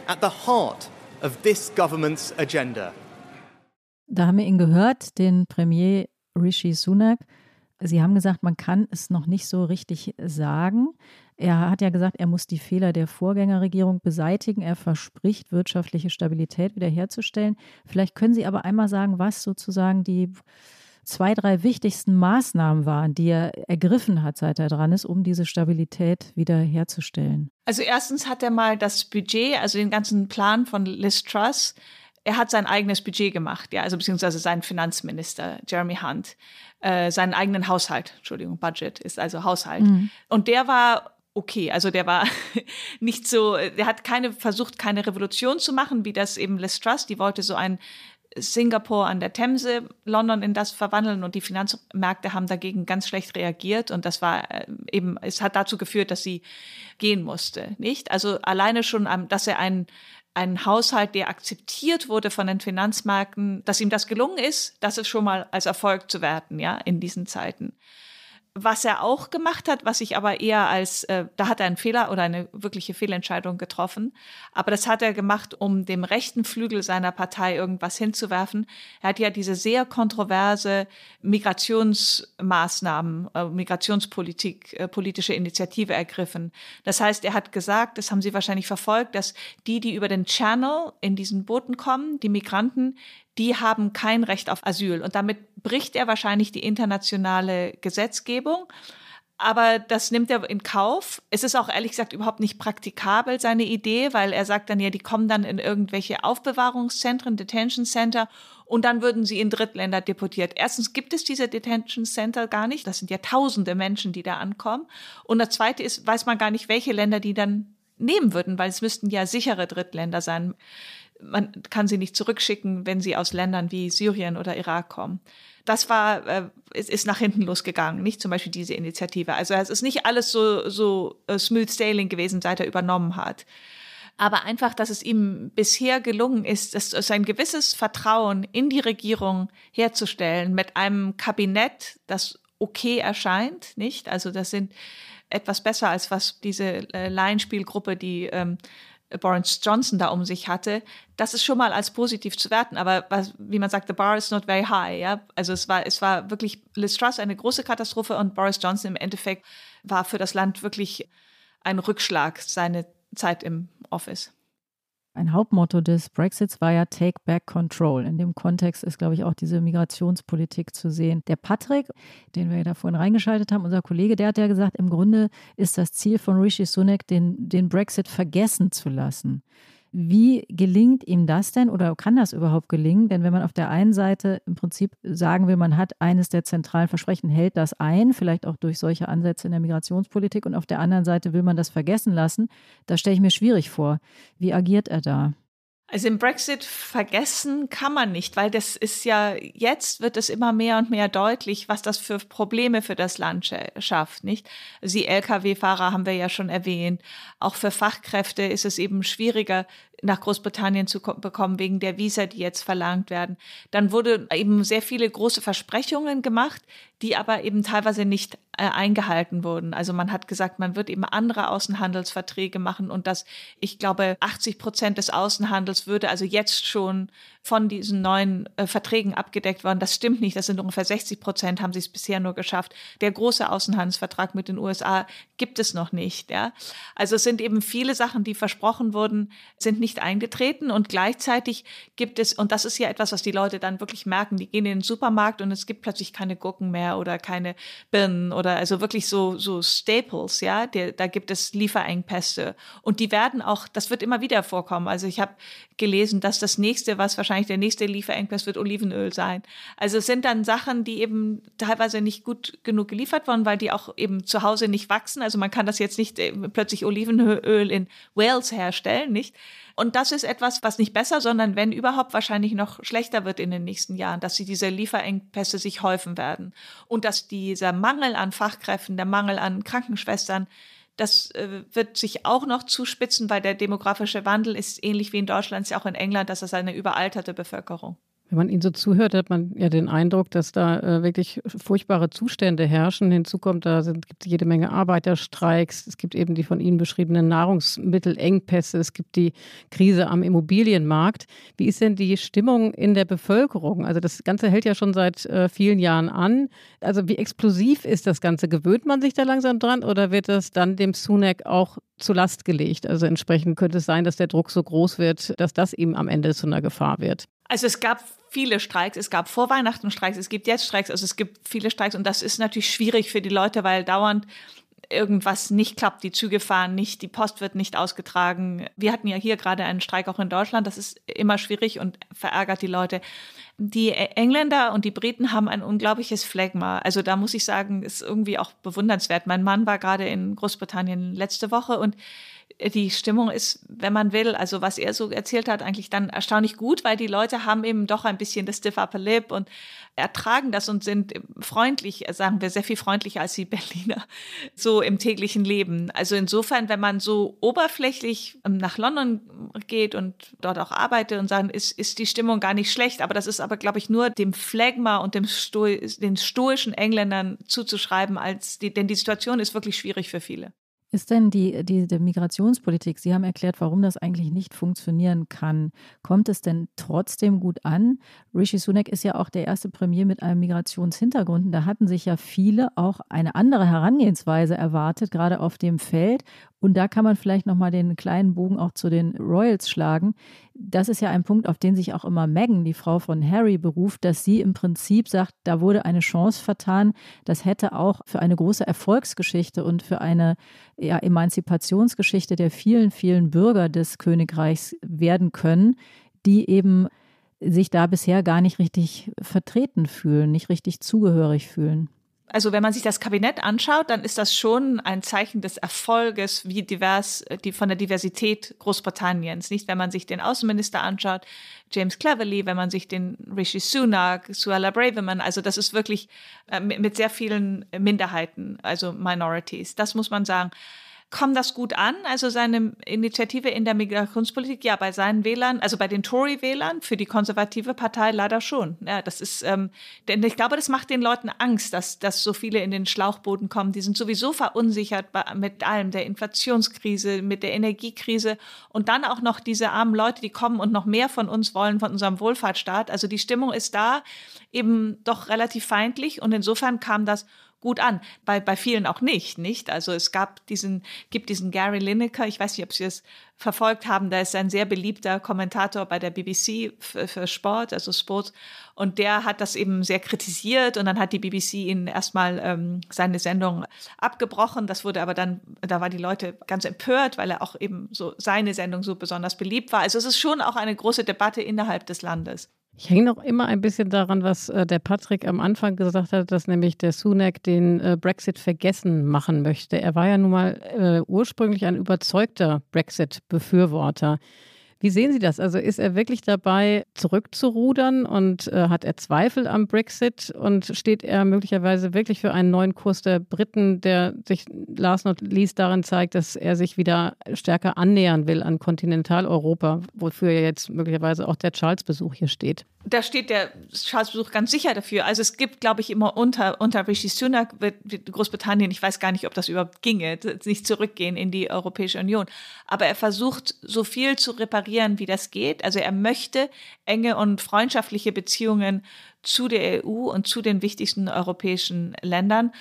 at the heart of this government's agenda. Da haben wir ihn gehört, den Premier Rishi Sunak. Sie haben gesagt, man kann es noch nicht so richtig sagen. Er hat ja gesagt, er muss die Fehler der Vorgängerregierung beseitigen. Er verspricht, wirtschaftliche Stabilität wiederherzustellen. Vielleicht können Sie aber einmal sagen, was sozusagen die zwei, drei wichtigsten Maßnahmen waren, die er ergriffen hat, seit er dran ist, um diese Stabilität wiederherzustellen. Also erstens hat er mal das Budget, also den ganzen Plan von Liz Truss, er hat sein eigenes Budget gemacht, ja, also beziehungsweise sein Finanzminister Jeremy Hunt, äh, seinen eigenen Haushalt, Entschuldigung, Budget ist also Haushalt. Mhm. Und der war okay, also der war nicht so, der hat keine versucht, keine Revolution zu machen, wie das eben Liz Truss, die wollte so ein Singapur an der Themse, London in das verwandeln und die Finanzmärkte haben dagegen ganz schlecht reagiert und das war äh, eben, es hat dazu geführt, dass sie gehen musste, nicht? Also alleine schon, dass er einen ein Haushalt, der akzeptiert wurde von den Finanzmärkten, dass ihm das gelungen ist, das ist schon mal als Erfolg zu werten, ja, in diesen Zeiten. Was er auch gemacht hat, was ich aber eher als, äh, da hat er einen Fehler oder eine wirkliche Fehlentscheidung getroffen, aber das hat er gemacht, um dem rechten Flügel seiner Partei irgendwas hinzuwerfen. Er hat ja diese sehr kontroverse Migrationsmaßnahmen, äh, Migrationspolitik, äh, politische Initiative ergriffen. Das heißt, er hat gesagt, das haben Sie wahrscheinlich verfolgt, dass die, die über den Channel in diesen Booten kommen, die Migranten, die haben kein Recht auf Asyl. Und damit bricht er wahrscheinlich die internationale Gesetzgebung. Aber das nimmt er in Kauf. Es ist auch ehrlich gesagt überhaupt nicht praktikabel, seine Idee, weil er sagt dann ja, die kommen dann in irgendwelche Aufbewahrungszentren, Detention Center, und dann würden sie in Drittländer deportiert. Erstens gibt es diese Detention Center gar nicht. Das sind ja tausende Menschen, die da ankommen. Und das zweite ist, weiß man gar nicht, welche Länder die dann nehmen würden, weil es müssten ja sichere Drittländer sein man kann sie nicht zurückschicken, wenn sie aus Ländern wie Syrien oder Irak kommen. Das war, äh, es ist nach hinten losgegangen, nicht zum Beispiel diese Initiative. Also es ist nicht alles so, so uh, smooth sailing gewesen, seit er übernommen hat. Aber einfach, dass es ihm bisher gelungen ist, dass ein gewisses Vertrauen in die Regierung herzustellen mit einem Kabinett, das okay erscheint, nicht? Also das sind etwas besser als was diese äh, Laienspielgruppe, die ähm, Boris Johnson da um sich hatte, das ist schon mal als positiv zu werten. Aber was, wie man sagt, the bar is not very high. Ja? Also es war, es war wirklich Liz Truss eine große Katastrophe und Boris Johnson im Endeffekt war für das Land wirklich ein Rückschlag, seine Zeit im Office. Ein Hauptmotto des Brexits war ja Take Back Control. In dem Kontext ist, glaube ich, auch diese Migrationspolitik zu sehen. Der Patrick, den wir da vorhin reingeschaltet haben, unser Kollege, der hat ja gesagt, im Grunde ist das Ziel von Rishi Sunak, den, den Brexit vergessen zu lassen. Wie gelingt ihm das denn oder kann das überhaupt gelingen? Denn wenn man auf der einen Seite im Prinzip sagen will, man hat eines der zentralen Versprechen, hält das ein, vielleicht auch durch solche Ansätze in der Migrationspolitik, und auf der anderen Seite will man das vergessen lassen, da stelle ich mir schwierig vor. Wie agiert er da? Also im Brexit vergessen kann man nicht, weil das ist ja, jetzt wird es immer mehr und mehr deutlich, was das für Probleme für das Land schafft, nicht? Also die Lkw-Fahrer haben wir ja schon erwähnt. Auch für Fachkräfte ist es eben schwieriger, nach Großbritannien zu bekommen wegen der Visa, die jetzt verlangt werden. Dann wurde eben sehr viele große Versprechungen gemacht, die aber eben teilweise nicht äh, eingehalten wurden. Also man hat gesagt, man wird eben andere Außenhandelsverträge machen und dass ich glaube 80 Prozent des Außenhandels würde also jetzt schon von diesen neuen äh, Verträgen abgedeckt worden. Das stimmt nicht. Das sind ungefähr 60 Prozent, haben sie es bisher nur geschafft. Der große Außenhandelsvertrag mit den USA gibt es noch nicht. Ja? Also es sind eben viele Sachen, die versprochen wurden, sind nicht eingetreten und gleichzeitig gibt es, und das ist ja etwas, was die Leute dann wirklich merken, die gehen in den Supermarkt und es gibt plötzlich keine Gurken mehr oder keine Birnen oder also wirklich so, so Staples, ja, der, da gibt es Lieferengpässe und die werden auch, das wird immer wieder vorkommen. Also ich habe gelesen, dass das nächste, was wahrscheinlich der nächste Lieferengpass wird, Olivenöl sein. Also es sind dann Sachen, die eben teilweise nicht gut genug geliefert wurden, weil die auch eben zu Hause nicht wachsen. Also man kann das jetzt nicht äh, plötzlich Olivenöl in Wales herstellen, nicht? Und das ist etwas, was nicht besser, sondern wenn überhaupt wahrscheinlich noch schlechter wird in den nächsten Jahren, dass sie diese Lieferengpässe sich häufen werden und dass dieser Mangel an Fachkräften, der Mangel an Krankenschwestern das äh, wird sich auch noch zuspitzen, weil der demografische Wandel ist ähnlich wie in Deutschland, ist auch in England, dass es eine überalterte Bevölkerung. Wenn man Ihnen so zuhört, hat man ja den Eindruck, dass da äh, wirklich furchtbare Zustände herrschen. Hinzu kommt, da sind, gibt es jede Menge Arbeiterstreiks. Es gibt eben die von Ihnen beschriebenen Nahrungsmittelengpässe. Es gibt die Krise am Immobilienmarkt. Wie ist denn die Stimmung in der Bevölkerung? Also das Ganze hält ja schon seit äh, vielen Jahren an. Also wie explosiv ist das Ganze? Gewöhnt man sich da langsam dran oder wird das dann dem Sunak auch zu Last gelegt? Also entsprechend könnte es sein, dass der Druck so groß wird, dass das ihm am Ende zu einer Gefahr wird. Also es gab viele Streiks, es gab vor Weihnachten Streiks, es gibt jetzt Streiks, also es gibt viele Streiks und das ist natürlich schwierig für die Leute, weil dauernd irgendwas nicht klappt, die Züge fahren nicht, die Post wird nicht ausgetragen. Wir hatten ja hier gerade einen Streik auch in Deutschland, das ist immer schwierig und verärgert die Leute. Die Engländer und die Briten haben ein unglaubliches Phlegma. Also da muss ich sagen, ist irgendwie auch bewundernswert. Mein Mann war gerade in Großbritannien letzte Woche und die Stimmung ist, wenn man will, also was er so erzählt hat, eigentlich dann erstaunlich gut, weil die Leute haben eben doch ein bisschen das stiff upper lip und ertragen das und sind freundlich, sagen wir, sehr viel freundlicher als die Berliner, so im täglichen Leben. Also insofern, wenn man so oberflächlich ähm, nach London geht und dort auch arbeitet und sagen, ist, ist die Stimmung gar nicht schlecht, aber das ist aber, glaube ich, nur dem Phlegma und dem Sto den stoischen Engländern zuzuschreiben, als die, denn die Situation ist wirklich schwierig für viele. Ist denn die, die, die Migrationspolitik, Sie haben erklärt, warum das eigentlich nicht funktionieren kann. Kommt es denn trotzdem gut an? Rishi Sunak ist ja auch der erste Premier mit einem Migrationshintergrund. Da hatten sich ja viele auch eine andere Herangehensweise erwartet, gerade auf dem Feld. Und da kann man vielleicht nochmal den kleinen Bogen auch zu den Royals schlagen. Das ist ja ein Punkt, auf den sich auch immer Meghan, die Frau von Harry, beruft, dass sie im Prinzip sagt, da wurde eine Chance vertan. Das hätte auch für eine große Erfolgsgeschichte und für eine ja, Emanzipationsgeschichte der vielen, vielen Bürger des Königreichs werden können, die eben sich da bisher gar nicht richtig vertreten fühlen, nicht richtig zugehörig fühlen also wenn man sich das Kabinett anschaut, dann ist das schon ein Zeichen des Erfolges, wie divers, äh, die, von der Diversität Großbritanniens. Nicht, wenn man sich den Außenminister anschaut, James Cleverly, wenn man sich den Rishi Sunak, Suella Braverman, also das ist wirklich äh, mit, mit sehr vielen Minderheiten, also Minorities. Das muss man sagen kommt das gut an? Also seine Initiative in der Migrationspolitik, ja, bei seinen Wählern, also bei den Tory-Wählern, für die konservative Partei leider schon. Ja, das ist, ähm, denn ich glaube, das macht den Leuten Angst, dass, dass so viele in den Schlauchboden kommen. Die sind sowieso verunsichert mit allem, der Inflationskrise, mit der Energiekrise und dann auch noch diese armen Leute, die kommen und noch mehr von uns wollen, von unserem Wohlfahrtsstaat. Also die Stimmung ist da eben doch relativ feindlich und insofern kam das gut an. Bei, bei vielen auch nicht, nicht? Also es gab diesen, gibt diesen Gary Lineker, ich weiß nicht, ob Sie es verfolgt haben, der ist ein sehr beliebter Kommentator bei der BBC für, für Sport, also Sport. Und der hat das eben sehr kritisiert und dann hat die BBC ihn erstmal ähm, seine Sendung abgebrochen. Das wurde aber dann, da war die Leute ganz empört, weil er auch eben so seine Sendung so besonders beliebt war. Also es ist schon auch eine große Debatte innerhalb des Landes. Ich hänge noch immer ein bisschen daran, was äh, der Patrick am Anfang gesagt hat, dass nämlich der Sunak den äh, Brexit vergessen machen möchte. Er war ja nun mal äh, ursprünglich ein überzeugter Brexit-Befürworter. Wie sehen Sie das? Also ist er wirklich dabei, zurückzurudern und äh, hat er Zweifel am Brexit und steht er möglicherweise wirklich für einen neuen Kurs der Briten, der sich last not least darin zeigt, dass er sich wieder stärker annähern will an Kontinentaleuropa, wofür jetzt möglicherweise auch der Charles-Besuch hier steht? da steht der Charles-Besuch ganz sicher dafür. Also es gibt, glaube ich, immer unter, unter Rishi Sunak wird Großbritannien, ich weiß gar nicht, ob das überhaupt ginge, nicht zurückgehen in die Europäische Union. Aber er versucht, so viel zu reparieren, wie das geht. Also er möchte enge und freundschaftliche Beziehungen zu der EU und zu den wichtigsten europäischen Ländern.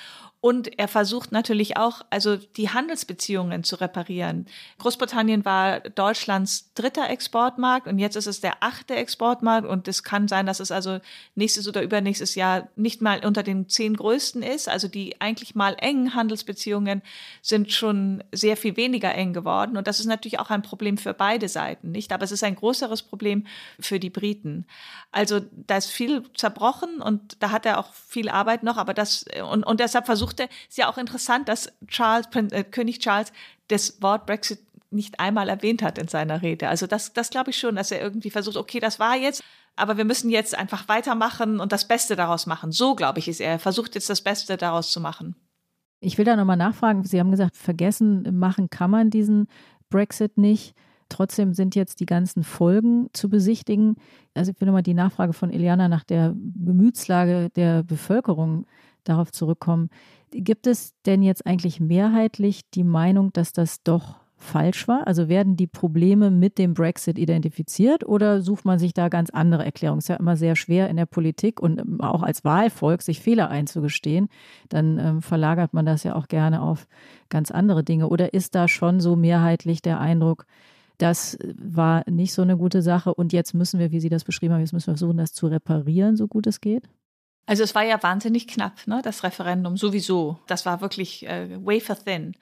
Und er versucht natürlich auch, also die Handelsbeziehungen zu reparieren. Großbritannien war Deutschlands dritter Exportmarkt und jetzt ist es der achte Exportmarkt und es kann sein, dass es also nächstes oder übernächstes Jahr nicht mal unter den zehn größten ist. Also die eigentlich mal engen Handelsbeziehungen sind schon sehr viel weniger eng geworden und das ist natürlich auch ein Problem für beide Seiten, nicht? Aber es ist ein größeres Problem für die Briten. Also da ist viel zerbrochen und da hat er auch viel Arbeit noch, aber das und, und deshalb versucht versuchte, ist ja auch interessant, dass Charles, äh, König Charles das Wort Brexit nicht einmal erwähnt hat in seiner Rede. Also das, das glaube ich schon, dass er irgendwie versucht, okay, das war jetzt, aber wir müssen jetzt einfach weitermachen und das Beste daraus machen. So, glaube ich, ist er. Er versucht jetzt das Beste daraus zu machen. Ich will da nochmal nachfragen. Sie haben gesagt, vergessen machen kann man diesen Brexit nicht. Trotzdem sind jetzt die ganzen Folgen zu besichtigen. Also ich will nochmal die Nachfrage von Eliana nach der Gemütslage der Bevölkerung darauf zurückkommen. Gibt es denn jetzt eigentlich mehrheitlich die Meinung, dass das doch falsch war? Also werden die Probleme mit dem Brexit identifiziert oder sucht man sich da ganz andere Erklärungen? Es ist ja immer sehr schwer in der Politik und auch als Wahlvolk sich Fehler einzugestehen. Dann ähm, verlagert man das ja auch gerne auf ganz andere Dinge. Oder ist da schon so mehrheitlich der Eindruck, das war nicht so eine gute Sache und jetzt müssen wir, wie Sie das beschrieben haben, jetzt müssen wir versuchen, das zu reparieren, so gut es geht? Also es war ja wahnsinnig knapp, ne, das Referendum sowieso. Das war wirklich äh, wafer thin.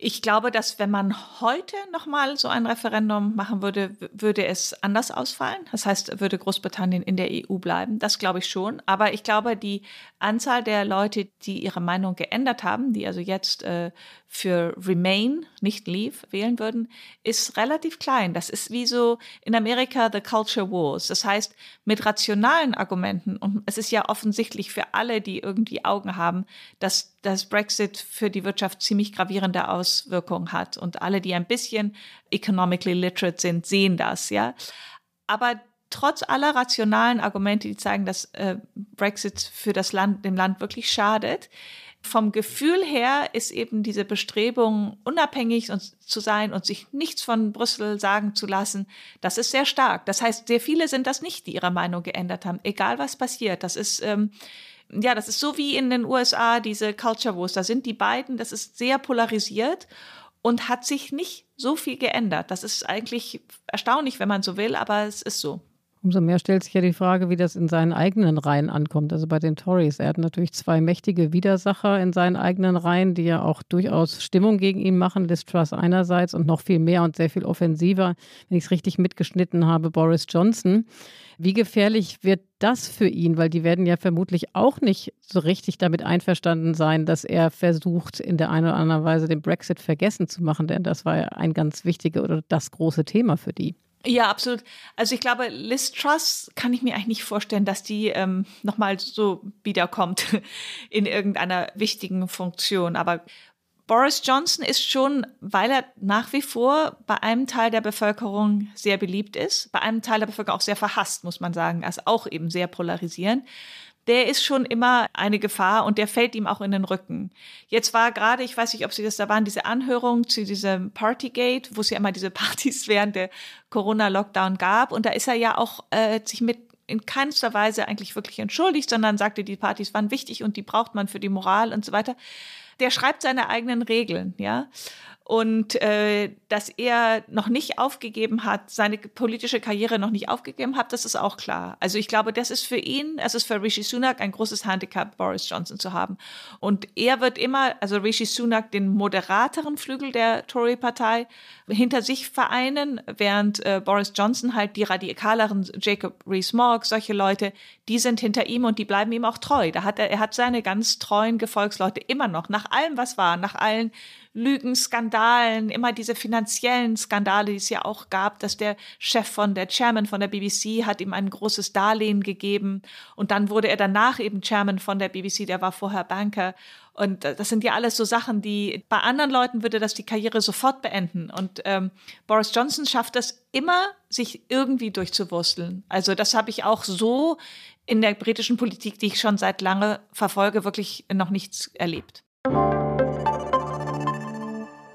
Ich glaube, dass wenn man heute nochmal so ein Referendum machen würde, würde es anders ausfallen. Das heißt, würde Großbritannien in der EU bleiben. Das glaube ich schon. Aber ich glaube, die Anzahl der Leute, die ihre Meinung geändert haben, die also jetzt äh, für Remain, nicht Leave, wählen würden, ist relativ klein. Das ist wie so in Amerika the Culture Wars. Das heißt, mit rationalen Argumenten, und es ist ja offensichtlich für alle, die irgendwie Augen haben, dass das Brexit für die Wirtschaft ziemlich gravierende Auswirkungen hat. Und alle, die ein bisschen economically literate sind, sehen das, ja. Aber trotz aller rationalen Argumente, die zeigen, dass äh, Brexit für das Land, dem Land wirklich schadet, vom Gefühl her ist eben diese Bestrebung, unabhängig zu sein und sich nichts von Brüssel sagen zu lassen, das ist sehr stark. Das heißt, sehr viele sind das nicht, die ihre Meinung geändert haben, egal was passiert. Das ist, ähm, ja, das ist so wie in den USA diese Culture Wars. Da sind die beiden, das ist sehr polarisiert und hat sich nicht so viel geändert. Das ist eigentlich erstaunlich, wenn man so will, aber es ist so. Umso mehr stellt sich ja die Frage, wie das in seinen eigenen Reihen ankommt. Also bei den Tories. Er hat natürlich zwei mächtige Widersacher in seinen eigenen Reihen, die ja auch durchaus Stimmung gegen ihn machen. Liz Truss einerseits und noch viel mehr und sehr viel offensiver, wenn ich es richtig mitgeschnitten habe, Boris Johnson. Wie gefährlich wird das für ihn? Weil die werden ja vermutlich auch nicht so richtig damit einverstanden sein, dass er versucht, in der einen oder anderen Weise den Brexit vergessen zu machen, denn das war ja ein ganz wichtiges oder das große Thema für die. Ja, absolut. Also ich glaube, Liz Truss kann ich mir eigentlich nicht vorstellen, dass die ähm, nochmal so wiederkommt in irgendeiner wichtigen Funktion. Aber Boris Johnson ist schon, weil er nach wie vor bei einem Teil der Bevölkerung sehr beliebt ist, bei einem Teil der Bevölkerung auch sehr verhasst, muss man sagen, also auch eben sehr polarisierend der ist schon immer eine Gefahr und der fällt ihm auch in den Rücken. Jetzt war gerade, ich weiß nicht, ob Sie das da waren, diese Anhörung zu diesem Partygate, wo es ja immer diese Partys während der Corona-Lockdown gab und da ist er ja auch äh, sich mit in keinster Weise eigentlich wirklich entschuldigt, sondern sagte, die Partys waren wichtig und die braucht man für die Moral und so weiter. Der schreibt seine eigenen Regeln, ja und äh, dass er noch nicht aufgegeben hat, seine politische Karriere noch nicht aufgegeben hat, das ist auch klar. Also ich glaube, das ist für ihn, es ist für Rishi Sunak ein großes Handicap, Boris Johnson zu haben. Und er wird immer, also Rishi Sunak, den moderateren Flügel der Tory-Partei hinter sich vereinen, während äh, Boris Johnson halt die radikaleren Jacob Rees-Mogg, solche Leute, die sind hinter ihm und die bleiben ihm auch treu. Da hat er, er hat seine ganz treuen Gefolgsleute immer noch, nach allem, was war, nach allen Lügen, Skandalen, immer diese finanziellen Skandale, die es ja auch gab, dass der Chef von der Chairman von der BBC hat ihm ein großes Darlehen gegeben und dann wurde er danach eben Chairman von der BBC, der war vorher Banker. Und das sind ja alles so Sachen, die bei anderen Leuten würde das die Karriere sofort beenden. Und ähm, Boris Johnson schafft es immer, sich irgendwie durchzuwursteln. Also das habe ich auch so in der britischen Politik, die ich schon seit lange verfolge, wirklich noch nichts erlebt.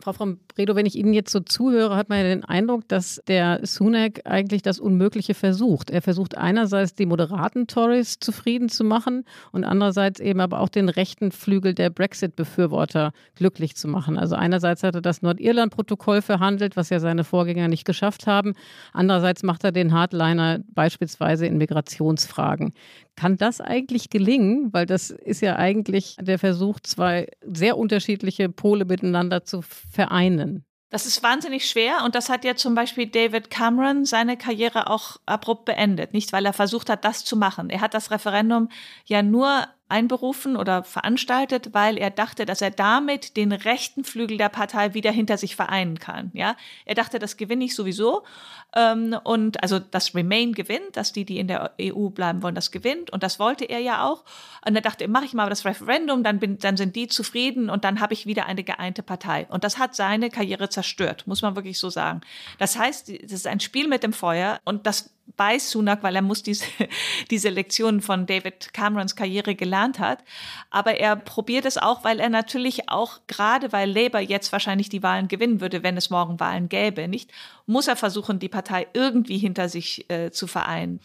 Frau von Bredow, wenn ich Ihnen jetzt so zuhöre, hat man ja den Eindruck, dass der Sunak eigentlich das Unmögliche versucht. Er versucht einerseits die moderaten Tories zufrieden zu machen und andererseits eben aber auch den rechten Flügel der Brexit-Befürworter glücklich zu machen. Also einerseits hat er das Nordirland-Protokoll verhandelt, was ja seine Vorgänger nicht geschafft haben. Andererseits macht er den Hardliner beispielsweise in Migrationsfragen. Kann das eigentlich gelingen? Weil das ist ja eigentlich der Versuch, zwei sehr unterschiedliche Pole miteinander zu vereinen. Das ist wahnsinnig schwer und das hat ja zum Beispiel David Cameron seine Karriere auch abrupt beendet, nicht weil er versucht hat, das zu machen. Er hat das Referendum ja nur einberufen oder veranstaltet, weil er dachte, dass er damit den rechten Flügel der Partei wieder hinter sich vereinen kann. Ja, er dachte, das gewinne ich sowieso ähm, und also das Remain gewinnt, dass die, die in der EU bleiben wollen, das gewinnt und das wollte er ja auch. Und er dachte, mache ich mal das Referendum, dann bin, dann sind die zufrieden und dann habe ich wieder eine geeinte Partei. Und das hat seine Karriere zerstört, muss man wirklich so sagen. Das heißt, das ist ein Spiel mit dem Feuer und das bei Sunak, weil er muss diese, diese Lektionen von David Camerons Karriere gelernt hat. Aber er probiert es auch, weil er natürlich auch, gerade weil Labour jetzt wahrscheinlich die Wahlen gewinnen würde, wenn es morgen Wahlen gäbe, nicht, muss er versuchen, die Partei irgendwie hinter sich äh, zu vereinen.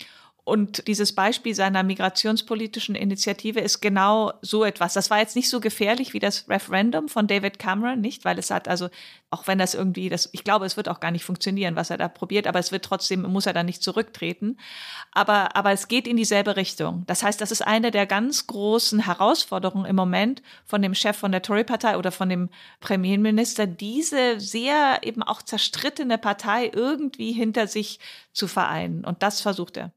Und dieses Beispiel seiner migrationspolitischen Initiative ist genau so etwas. Das war jetzt nicht so gefährlich wie das Referendum von David Cameron, nicht? Weil es hat also, auch wenn das irgendwie, das, ich glaube, es wird auch gar nicht funktionieren, was er da probiert, aber es wird trotzdem, muss er dann nicht zurücktreten. Aber, aber es geht in dieselbe Richtung. Das heißt, das ist eine der ganz großen Herausforderungen im Moment von dem Chef von der Tory-Partei oder von dem Premierminister, diese sehr eben auch zerstrittene Partei irgendwie hinter sich zu vereinen. Und das versucht er.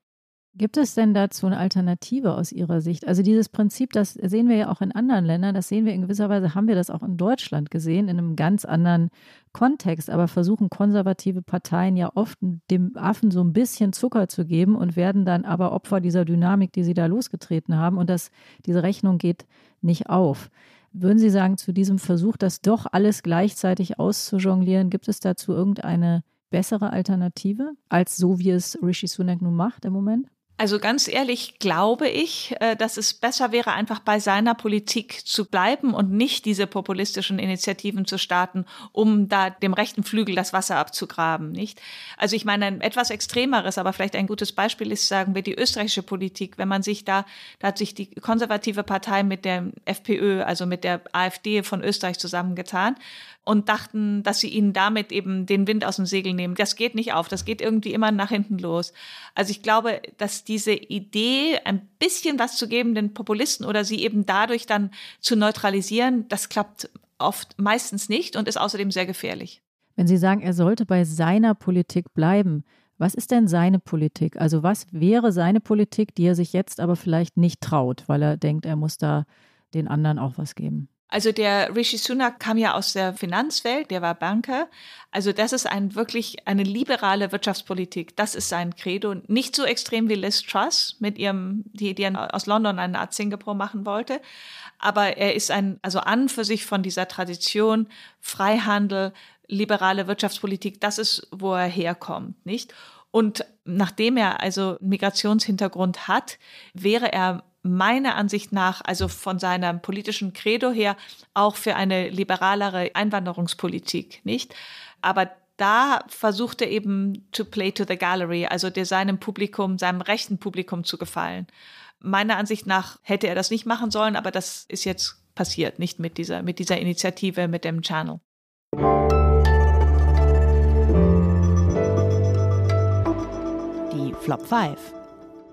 Gibt es denn dazu eine Alternative aus Ihrer Sicht? Also dieses Prinzip, das sehen wir ja auch in anderen Ländern, das sehen wir in gewisser Weise, haben wir das auch in Deutschland gesehen, in einem ganz anderen Kontext, aber versuchen konservative Parteien ja oft dem Affen so ein bisschen Zucker zu geben und werden dann aber Opfer dieser Dynamik, die sie da losgetreten haben und das, diese Rechnung geht nicht auf. Würden Sie sagen, zu diesem Versuch, das doch alles gleichzeitig auszujonglieren, gibt es dazu irgendeine bessere Alternative als so, wie es Rishi Sunak nun macht im Moment? Also ganz ehrlich glaube ich, äh, dass es besser wäre, einfach bei seiner Politik zu bleiben und nicht diese populistischen Initiativen zu starten, um da dem rechten Flügel das Wasser abzugraben, nicht? Also ich meine, ein etwas extremeres, aber vielleicht ein gutes Beispiel ist, sagen wir, die österreichische Politik. Wenn man sich da, da hat sich die konservative Partei mit der FPÖ, also mit der AfD von Österreich zusammengetan und dachten, dass sie ihnen damit eben den Wind aus dem Segel nehmen. Das geht nicht auf, das geht irgendwie immer nach hinten los. Also ich glaube, dass diese Idee, ein bisschen was zu geben den Populisten oder sie eben dadurch dann zu neutralisieren, das klappt oft meistens nicht und ist außerdem sehr gefährlich. Wenn Sie sagen, er sollte bei seiner Politik bleiben, was ist denn seine Politik? Also was wäre seine Politik, die er sich jetzt aber vielleicht nicht traut, weil er denkt, er muss da den anderen auch was geben? Also der Rishi Sunak kam ja aus der Finanzwelt, der war Banker. Also das ist ein wirklich eine liberale Wirtschaftspolitik. Das ist sein Credo. Nicht so extrem wie Liz Truss mit ihrem, die, die aus London eine Art Singapore machen wollte. Aber er ist ein, also an für sich von dieser Tradition Freihandel, liberale Wirtschaftspolitik. Das ist, wo er herkommt, nicht? Und nachdem er also Migrationshintergrund hat, wäre er meiner Ansicht nach, also von seinem politischen Credo her, auch für eine liberalere Einwanderungspolitik, nicht? Aber da versucht er eben to play to the gallery, also der seinem Publikum, seinem rechten Publikum zu gefallen. Meiner Ansicht nach hätte er das nicht machen sollen, aber das ist jetzt passiert, nicht mit dieser, mit dieser Initiative, mit dem Channel. Die Flop 5.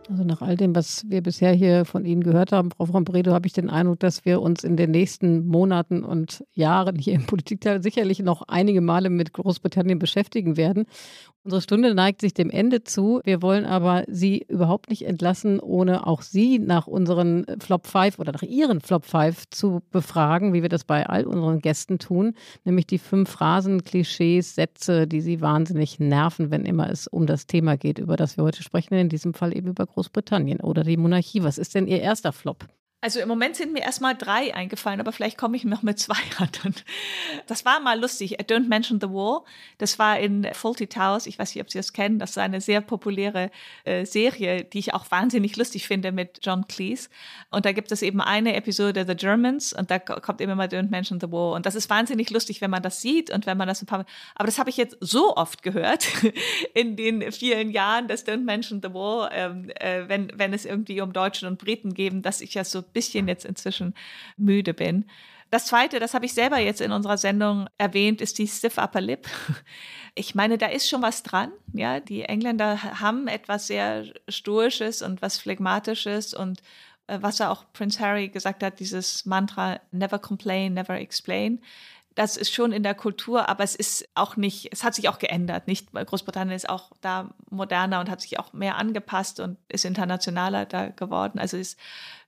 Also nach all dem, was wir bisher hier von Ihnen gehört haben, Frau von Bredow, habe ich den Eindruck, dass wir uns in den nächsten Monaten und Jahren hier im Politikteil sicherlich noch einige Male mit Großbritannien beschäftigen werden. Unsere Stunde neigt sich dem Ende zu. Wir wollen aber Sie überhaupt nicht entlassen, ohne auch Sie nach unseren Flop 5 oder nach Ihren Flop 5 zu befragen, wie wir das bei all unseren Gästen tun. Nämlich die fünf Phrasen, Klischees, Sätze, die Sie wahnsinnig nerven, wenn immer es um das Thema geht, über das wir heute sprechen. In diesem Fall eben über Großbritannien oder die Monarchie. Was ist denn Ihr erster Flop? Also im Moment sind mir erstmal drei eingefallen, aber vielleicht komme ich noch mit zwei an. Das war mal lustig. Don't Mention the War. Das war in Faulty Towers. Ich weiß nicht, ob Sie das kennen. Das ist eine sehr populäre äh, Serie, die ich auch wahnsinnig lustig finde mit John Cleese. Und da gibt es eben eine Episode The Germans und da kommt immer mal Don't Mention the War. Und das ist wahnsinnig lustig, wenn man das sieht und wenn man das ein paar Mal. Aber das habe ich jetzt so oft gehört in den vielen Jahren, das Don't Mention the War, ähm, äh, wenn, wenn es irgendwie um Deutschen und Briten geben, dass ich ja so bisschen jetzt inzwischen müde bin. Das zweite, das habe ich selber jetzt in unserer Sendung erwähnt, ist die Stiff Upper Lip. Ich meine, da ist schon was dran. Ja, die Engländer haben etwas sehr Stoisches und was Phlegmatisches und äh, was er auch Prince Harry gesagt hat, dieses Mantra Never complain, never explain. Das ist schon in der Kultur, aber es ist auch nicht, es hat sich auch geändert. Nicht, Großbritannien ist auch da moderner und hat sich auch mehr angepasst und ist internationaler da geworden. Also ist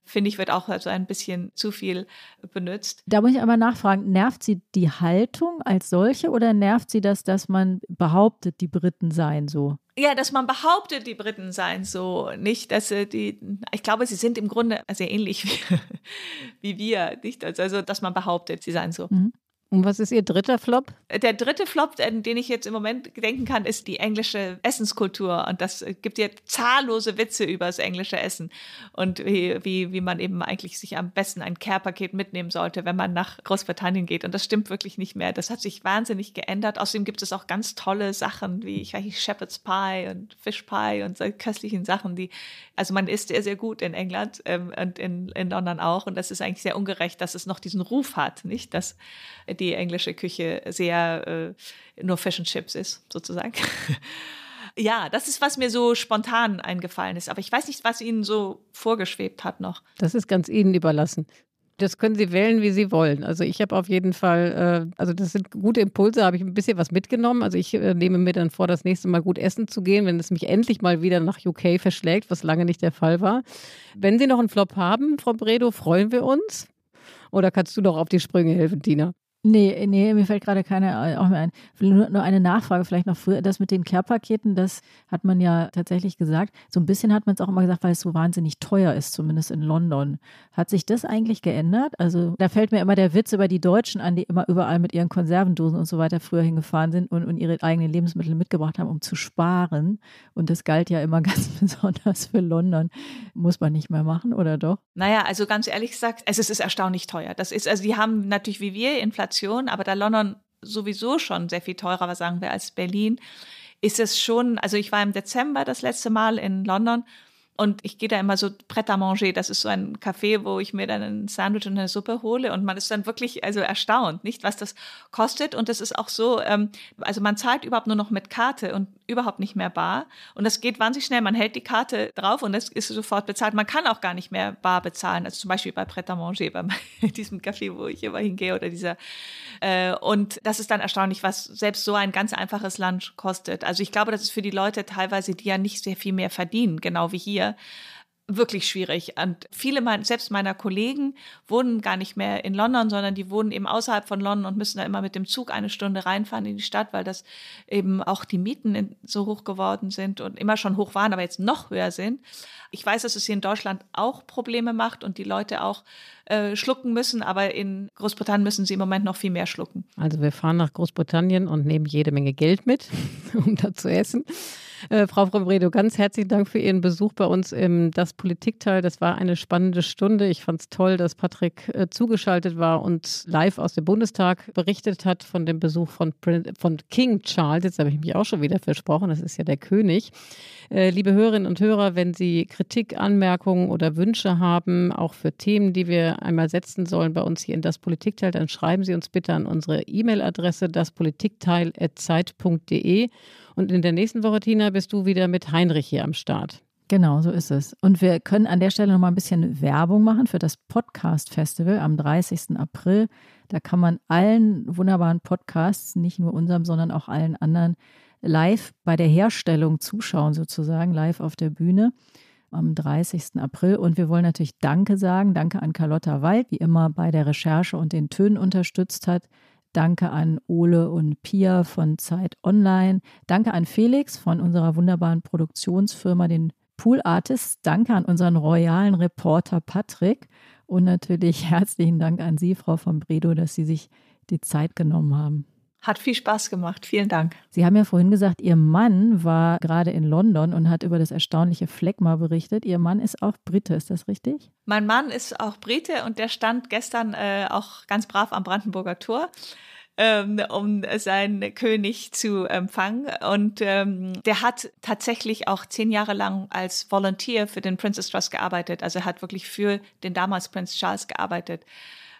finde ich, wird auch so ein bisschen zu viel benutzt. Da muss ich aber nachfragen, nervt sie die Haltung als solche oder nervt sie das, dass man behauptet, die Briten seien so? Ja, dass man behauptet, die Briten seien so, nicht, dass sie die, ich glaube, sie sind im Grunde sehr ähnlich wie, wie wir, nicht? Also, dass man behauptet, sie seien so. Mhm. Und was ist Ihr dritter Flop? Der dritte Flop, an den ich jetzt im Moment denken kann, ist die englische Essenskultur. Und das gibt ja zahllose Witze über das englische Essen und wie, wie, wie man eben eigentlich sich am besten ein Care-Paket mitnehmen sollte, wenn man nach Großbritannien geht. Und das stimmt wirklich nicht mehr. Das hat sich wahnsinnig geändert. Außerdem gibt es auch ganz tolle Sachen wie ich weiß nicht, Shepherd's Pie und Fish Pie und so köstlichen Sachen, die, also man isst sehr, sehr gut in England ähm, und in, in London auch. Und das ist eigentlich sehr ungerecht, dass es noch diesen Ruf hat, nicht? Dass die englische Küche sehr äh, nur Fish and Chips ist, sozusagen. ja, das ist, was mir so spontan eingefallen ist. Aber ich weiß nicht, was Ihnen so vorgeschwebt hat noch. Das ist ganz Ihnen überlassen. Das können Sie wählen, wie Sie wollen. Also ich habe auf jeden Fall, äh, also das sind gute Impulse, habe ich ein bisschen was mitgenommen. Also ich äh, nehme mir dann vor, das nächste Mal gut essen zu gehen, wenn es mich endlich mal wieder nach UK verschlägt, was lange nicht der Fall war. Wenn Sie noch einen Flop haben, Frau Bredow, freuen wir uns. Oder kannst du noch auf die Sprünge helfen, Tina? Nee, nee, mir fällt gerade keine äh, auch mehr ein. Nur, nur eine Nachfrage vielleicht noch früher. Das mit den Care-Paketen, das hat man ja tatsächlich gesagt. So ein bisschen hat man es auch immer gesagt, weil es so wahnsinnig teuer ist, zumindest in London. Hat sich das eigentlich geändert? Also da fällt mir immer der Witz über die Deutschen an, die immer überall mit ihren Konservendosen und so weiter früher hingefahren sind und, und ihre eigenen Lebensmittel mitgebracht haben, um zu sparen. Und das galt ja immer ganz besonders für London. Muss man nicht mehr machen, oder doch? Naja, also ganz ehrlich gesagt, es ist erstaunlich teuer. Das ist, also die haben natürlich wie wir Inflation Inflation, aber da London sowieso schon sehr viel teurer war, sagen wir, als Berlin, ist es schon, also ich war im Dezember das letzte Mal in London und ich gehe da immer so Pret à manger. Das ist so ein Café, wo ich mir dann ein Sandwich und eine Suppe hole. Und man ist dann wirklich also erstaunt, nicht, was das kostet. Und das ist auch so, ähm, also man zahlt überhaupt nur noch mit Karte und überhaupt nicht mehr bar. Und das geht wahnsinnig schnell. Man hält die Karte drauf und das ist sofort bezahlt. Man kann auch gar nicht mehr bar bezahlen. Also zum Beispiel bei Pret à manger, bei diesem Café, wo ich immer hingehe oder dieser. Äh, und das ist dann erstaunlich, was selbst so ein ganz einfaches Lunch kostet. Also ich glaube, das ist für die Leute teilweise, die ja nicht sehr viel mehr verdienen, genau wie hier wirklich schwierig. Und viele, mein, selbst meiner Kollegen, wohnen gar nicht mehr in London, sondern die wohnen eben außerhalb von London und müssen da immer mit dem Zug eine Stunde reinfahren in die Stadt, weil das eben auch die Mieten so hoch geworden sind und immer schon hoch waren, aber jetzt noch höher sind. Ich weiß, dass es hier in Deutschland auch Probleme macht und die Leute auch äh, schlucken müssen, aber in Großbritannien müssen sie im Moment noch viel mehr schlucken. Also wir fahren nach Großbritannien und nehmen jede Menge Geld mit, um da zu essen. Äh, Frau Frobredo, ganz herzlichen Dank für Ihren Besuch bei uns im Das Politikteil. Das war eine spannende Stunde. Ich fand es toll, dass Patrick äh, zugeschaltet war und live aus dem Bundestag berichtet hat von dem Besuch von, von King Charles. Jetzt habe ich mich auch schon wieder versprochen, das ist ja der König. Äh, liebe Hörerinnen und Hörer, wenn Sie Kritik, Anmerkungen oder Wünsche haben, auch für Themen, die wir einmal setzen sollen bei uns hier in das Politikteil, dann schreiben Sie uns bitte an unsere E-Mail-Adresse daspolitikteil.zeit.de. Und in der nächsten Woche, Tina, bist du wieder mit Heinrich hier am Start. Genau, so ist es. Und wir können an der Stelle noch mal ein bisschen Werbung machen für das Podcast Festival am 30. April. Da kann man allen wunderbaren Podcasts, nicht nur unserem, sondern auch allen anderen, live bei der Herstellung zuschauen, sozusagen, live auf der Bühne am 30. April. Und wir wollen natürlich Danke sagen. Danke an Carlotta Wald, wie immer bei der Recherche und den Tönen unterstützt hat. Danke an Ole und Pia von Zeit Online. Danke an Felix von unserer wunderbaren Produktionsfirma, den Pool Artists. Danke an unseren royalen Reporter Patrick. Und natürlich herzlichen Dank an Sie, Frau von Bredow, dass Sie sich die Zeit genommen haben. Hat viel Spaß gemacht. Vielen Dank. Sie haben ja vorhin gesagt, Ihr Mann war gerade in London und hat über das erstaunliche Phlegma berichtet. Ihr Mann ist auch Brite, ist das richtig? Mein Mann ist auch Brite und der stand gestern äh, auch ganz brav am Brandenburger Tor ähm, um seinen König zu empfangen. Und ähm, der hat tatsächlich auch zehn Jahre lang als Volunteer für den Princess Trust gearbeitet. Also er hat wirklich für den damals Prinz Charles gearbeitet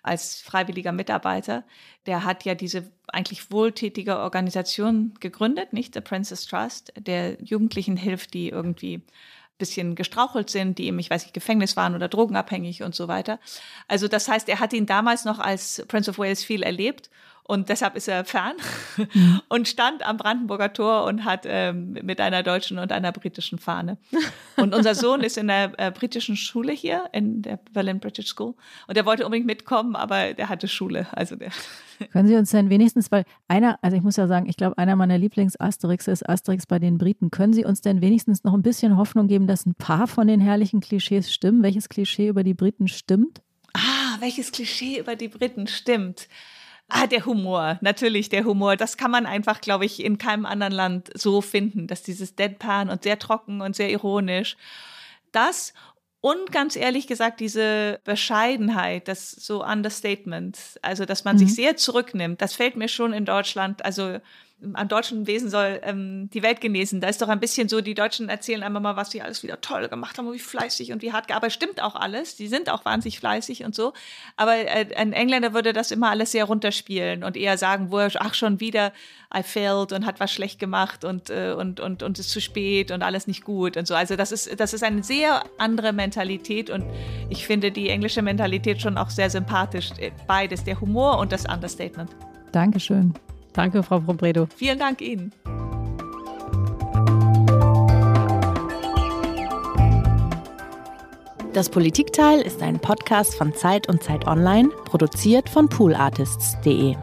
als freiwilliger Mitarbeiter. Der hat ja diese eigentlich wohltätige Organisation gegründet, nicht? The Princess Trust, der Jugendlichen hilft, die irgendwie bisschen gestrauchelt sind, die im, ich weiß nicht, Gefängnis waren oder drogenabhängig und so weiter. Also das heißt, er hat ihn damals noch als Prince of Wales viel erlebt und deshalb ist er fern mhm. und stand am Brandenburger Tor und hat ähm, mit einer deutschen und einer britischen Fahne. Und unser Sohn ist in der äh, britischen Schule hier, in der Berlin British School. Und er wollte unbedingt mitkommen, aber der hatte Schule. Also der Können Sie uns denn wenigstens, weil einer, also ich muss ja sagen, ich glaube, einer meiner Lieblings-Asterix ist Asterix bei den Briten. Können Sie uns denn wenigstens noch ein bisschen Hoffnung geben, dass ein paar von den herrlichen Klischees stimmen? Welches Klischee über die Briten stimmt? Ah, welches Klischee über die Briten stimmt? Ah, der Humor, natürlich der Humor. Das kann man einfach, glaube ich, in keinem anderen Land so finden, dass dieses Deadpan und sehr trocken und sehr ironisch. Das und ganz ehrlich gesagt, diese Bescheidenheit, das so Understatement, also dass man mhm. sich sehr zurücknimmt, das fällt mir schon in Deutschland, also am deutschen Wesen soll ähm, die Welt genesen. Da ist doch ein bisschen so, die Deutschen erzählen einmal mal, was sie alles wieder toll gemacht haben und wie fleißig und wie hart gearbeitet. Stimmt auch alles. Die sind auch wahnsinnig fleißig und so. Aber äh, ein Engländer würde das immer alles sehr runterspielen und eher sagen, wo er, ach, schon wieder, I failed und hat was schlecht gemacht und, äh, und, und, und ist zu spät und alles nicht gut und so. Also das ist, das ist eine sehr andere Mentalität und ich finde die englische Mentalität schon auch sehr sympathisch. Beides, der Humor und das Understatement. Dankeschön. Danke, Frau Probredo. Vielen Dank Ihnen. Das Politikteil ist ein Podcast von Zeit und Zeit Online, produziert von poolartists.de.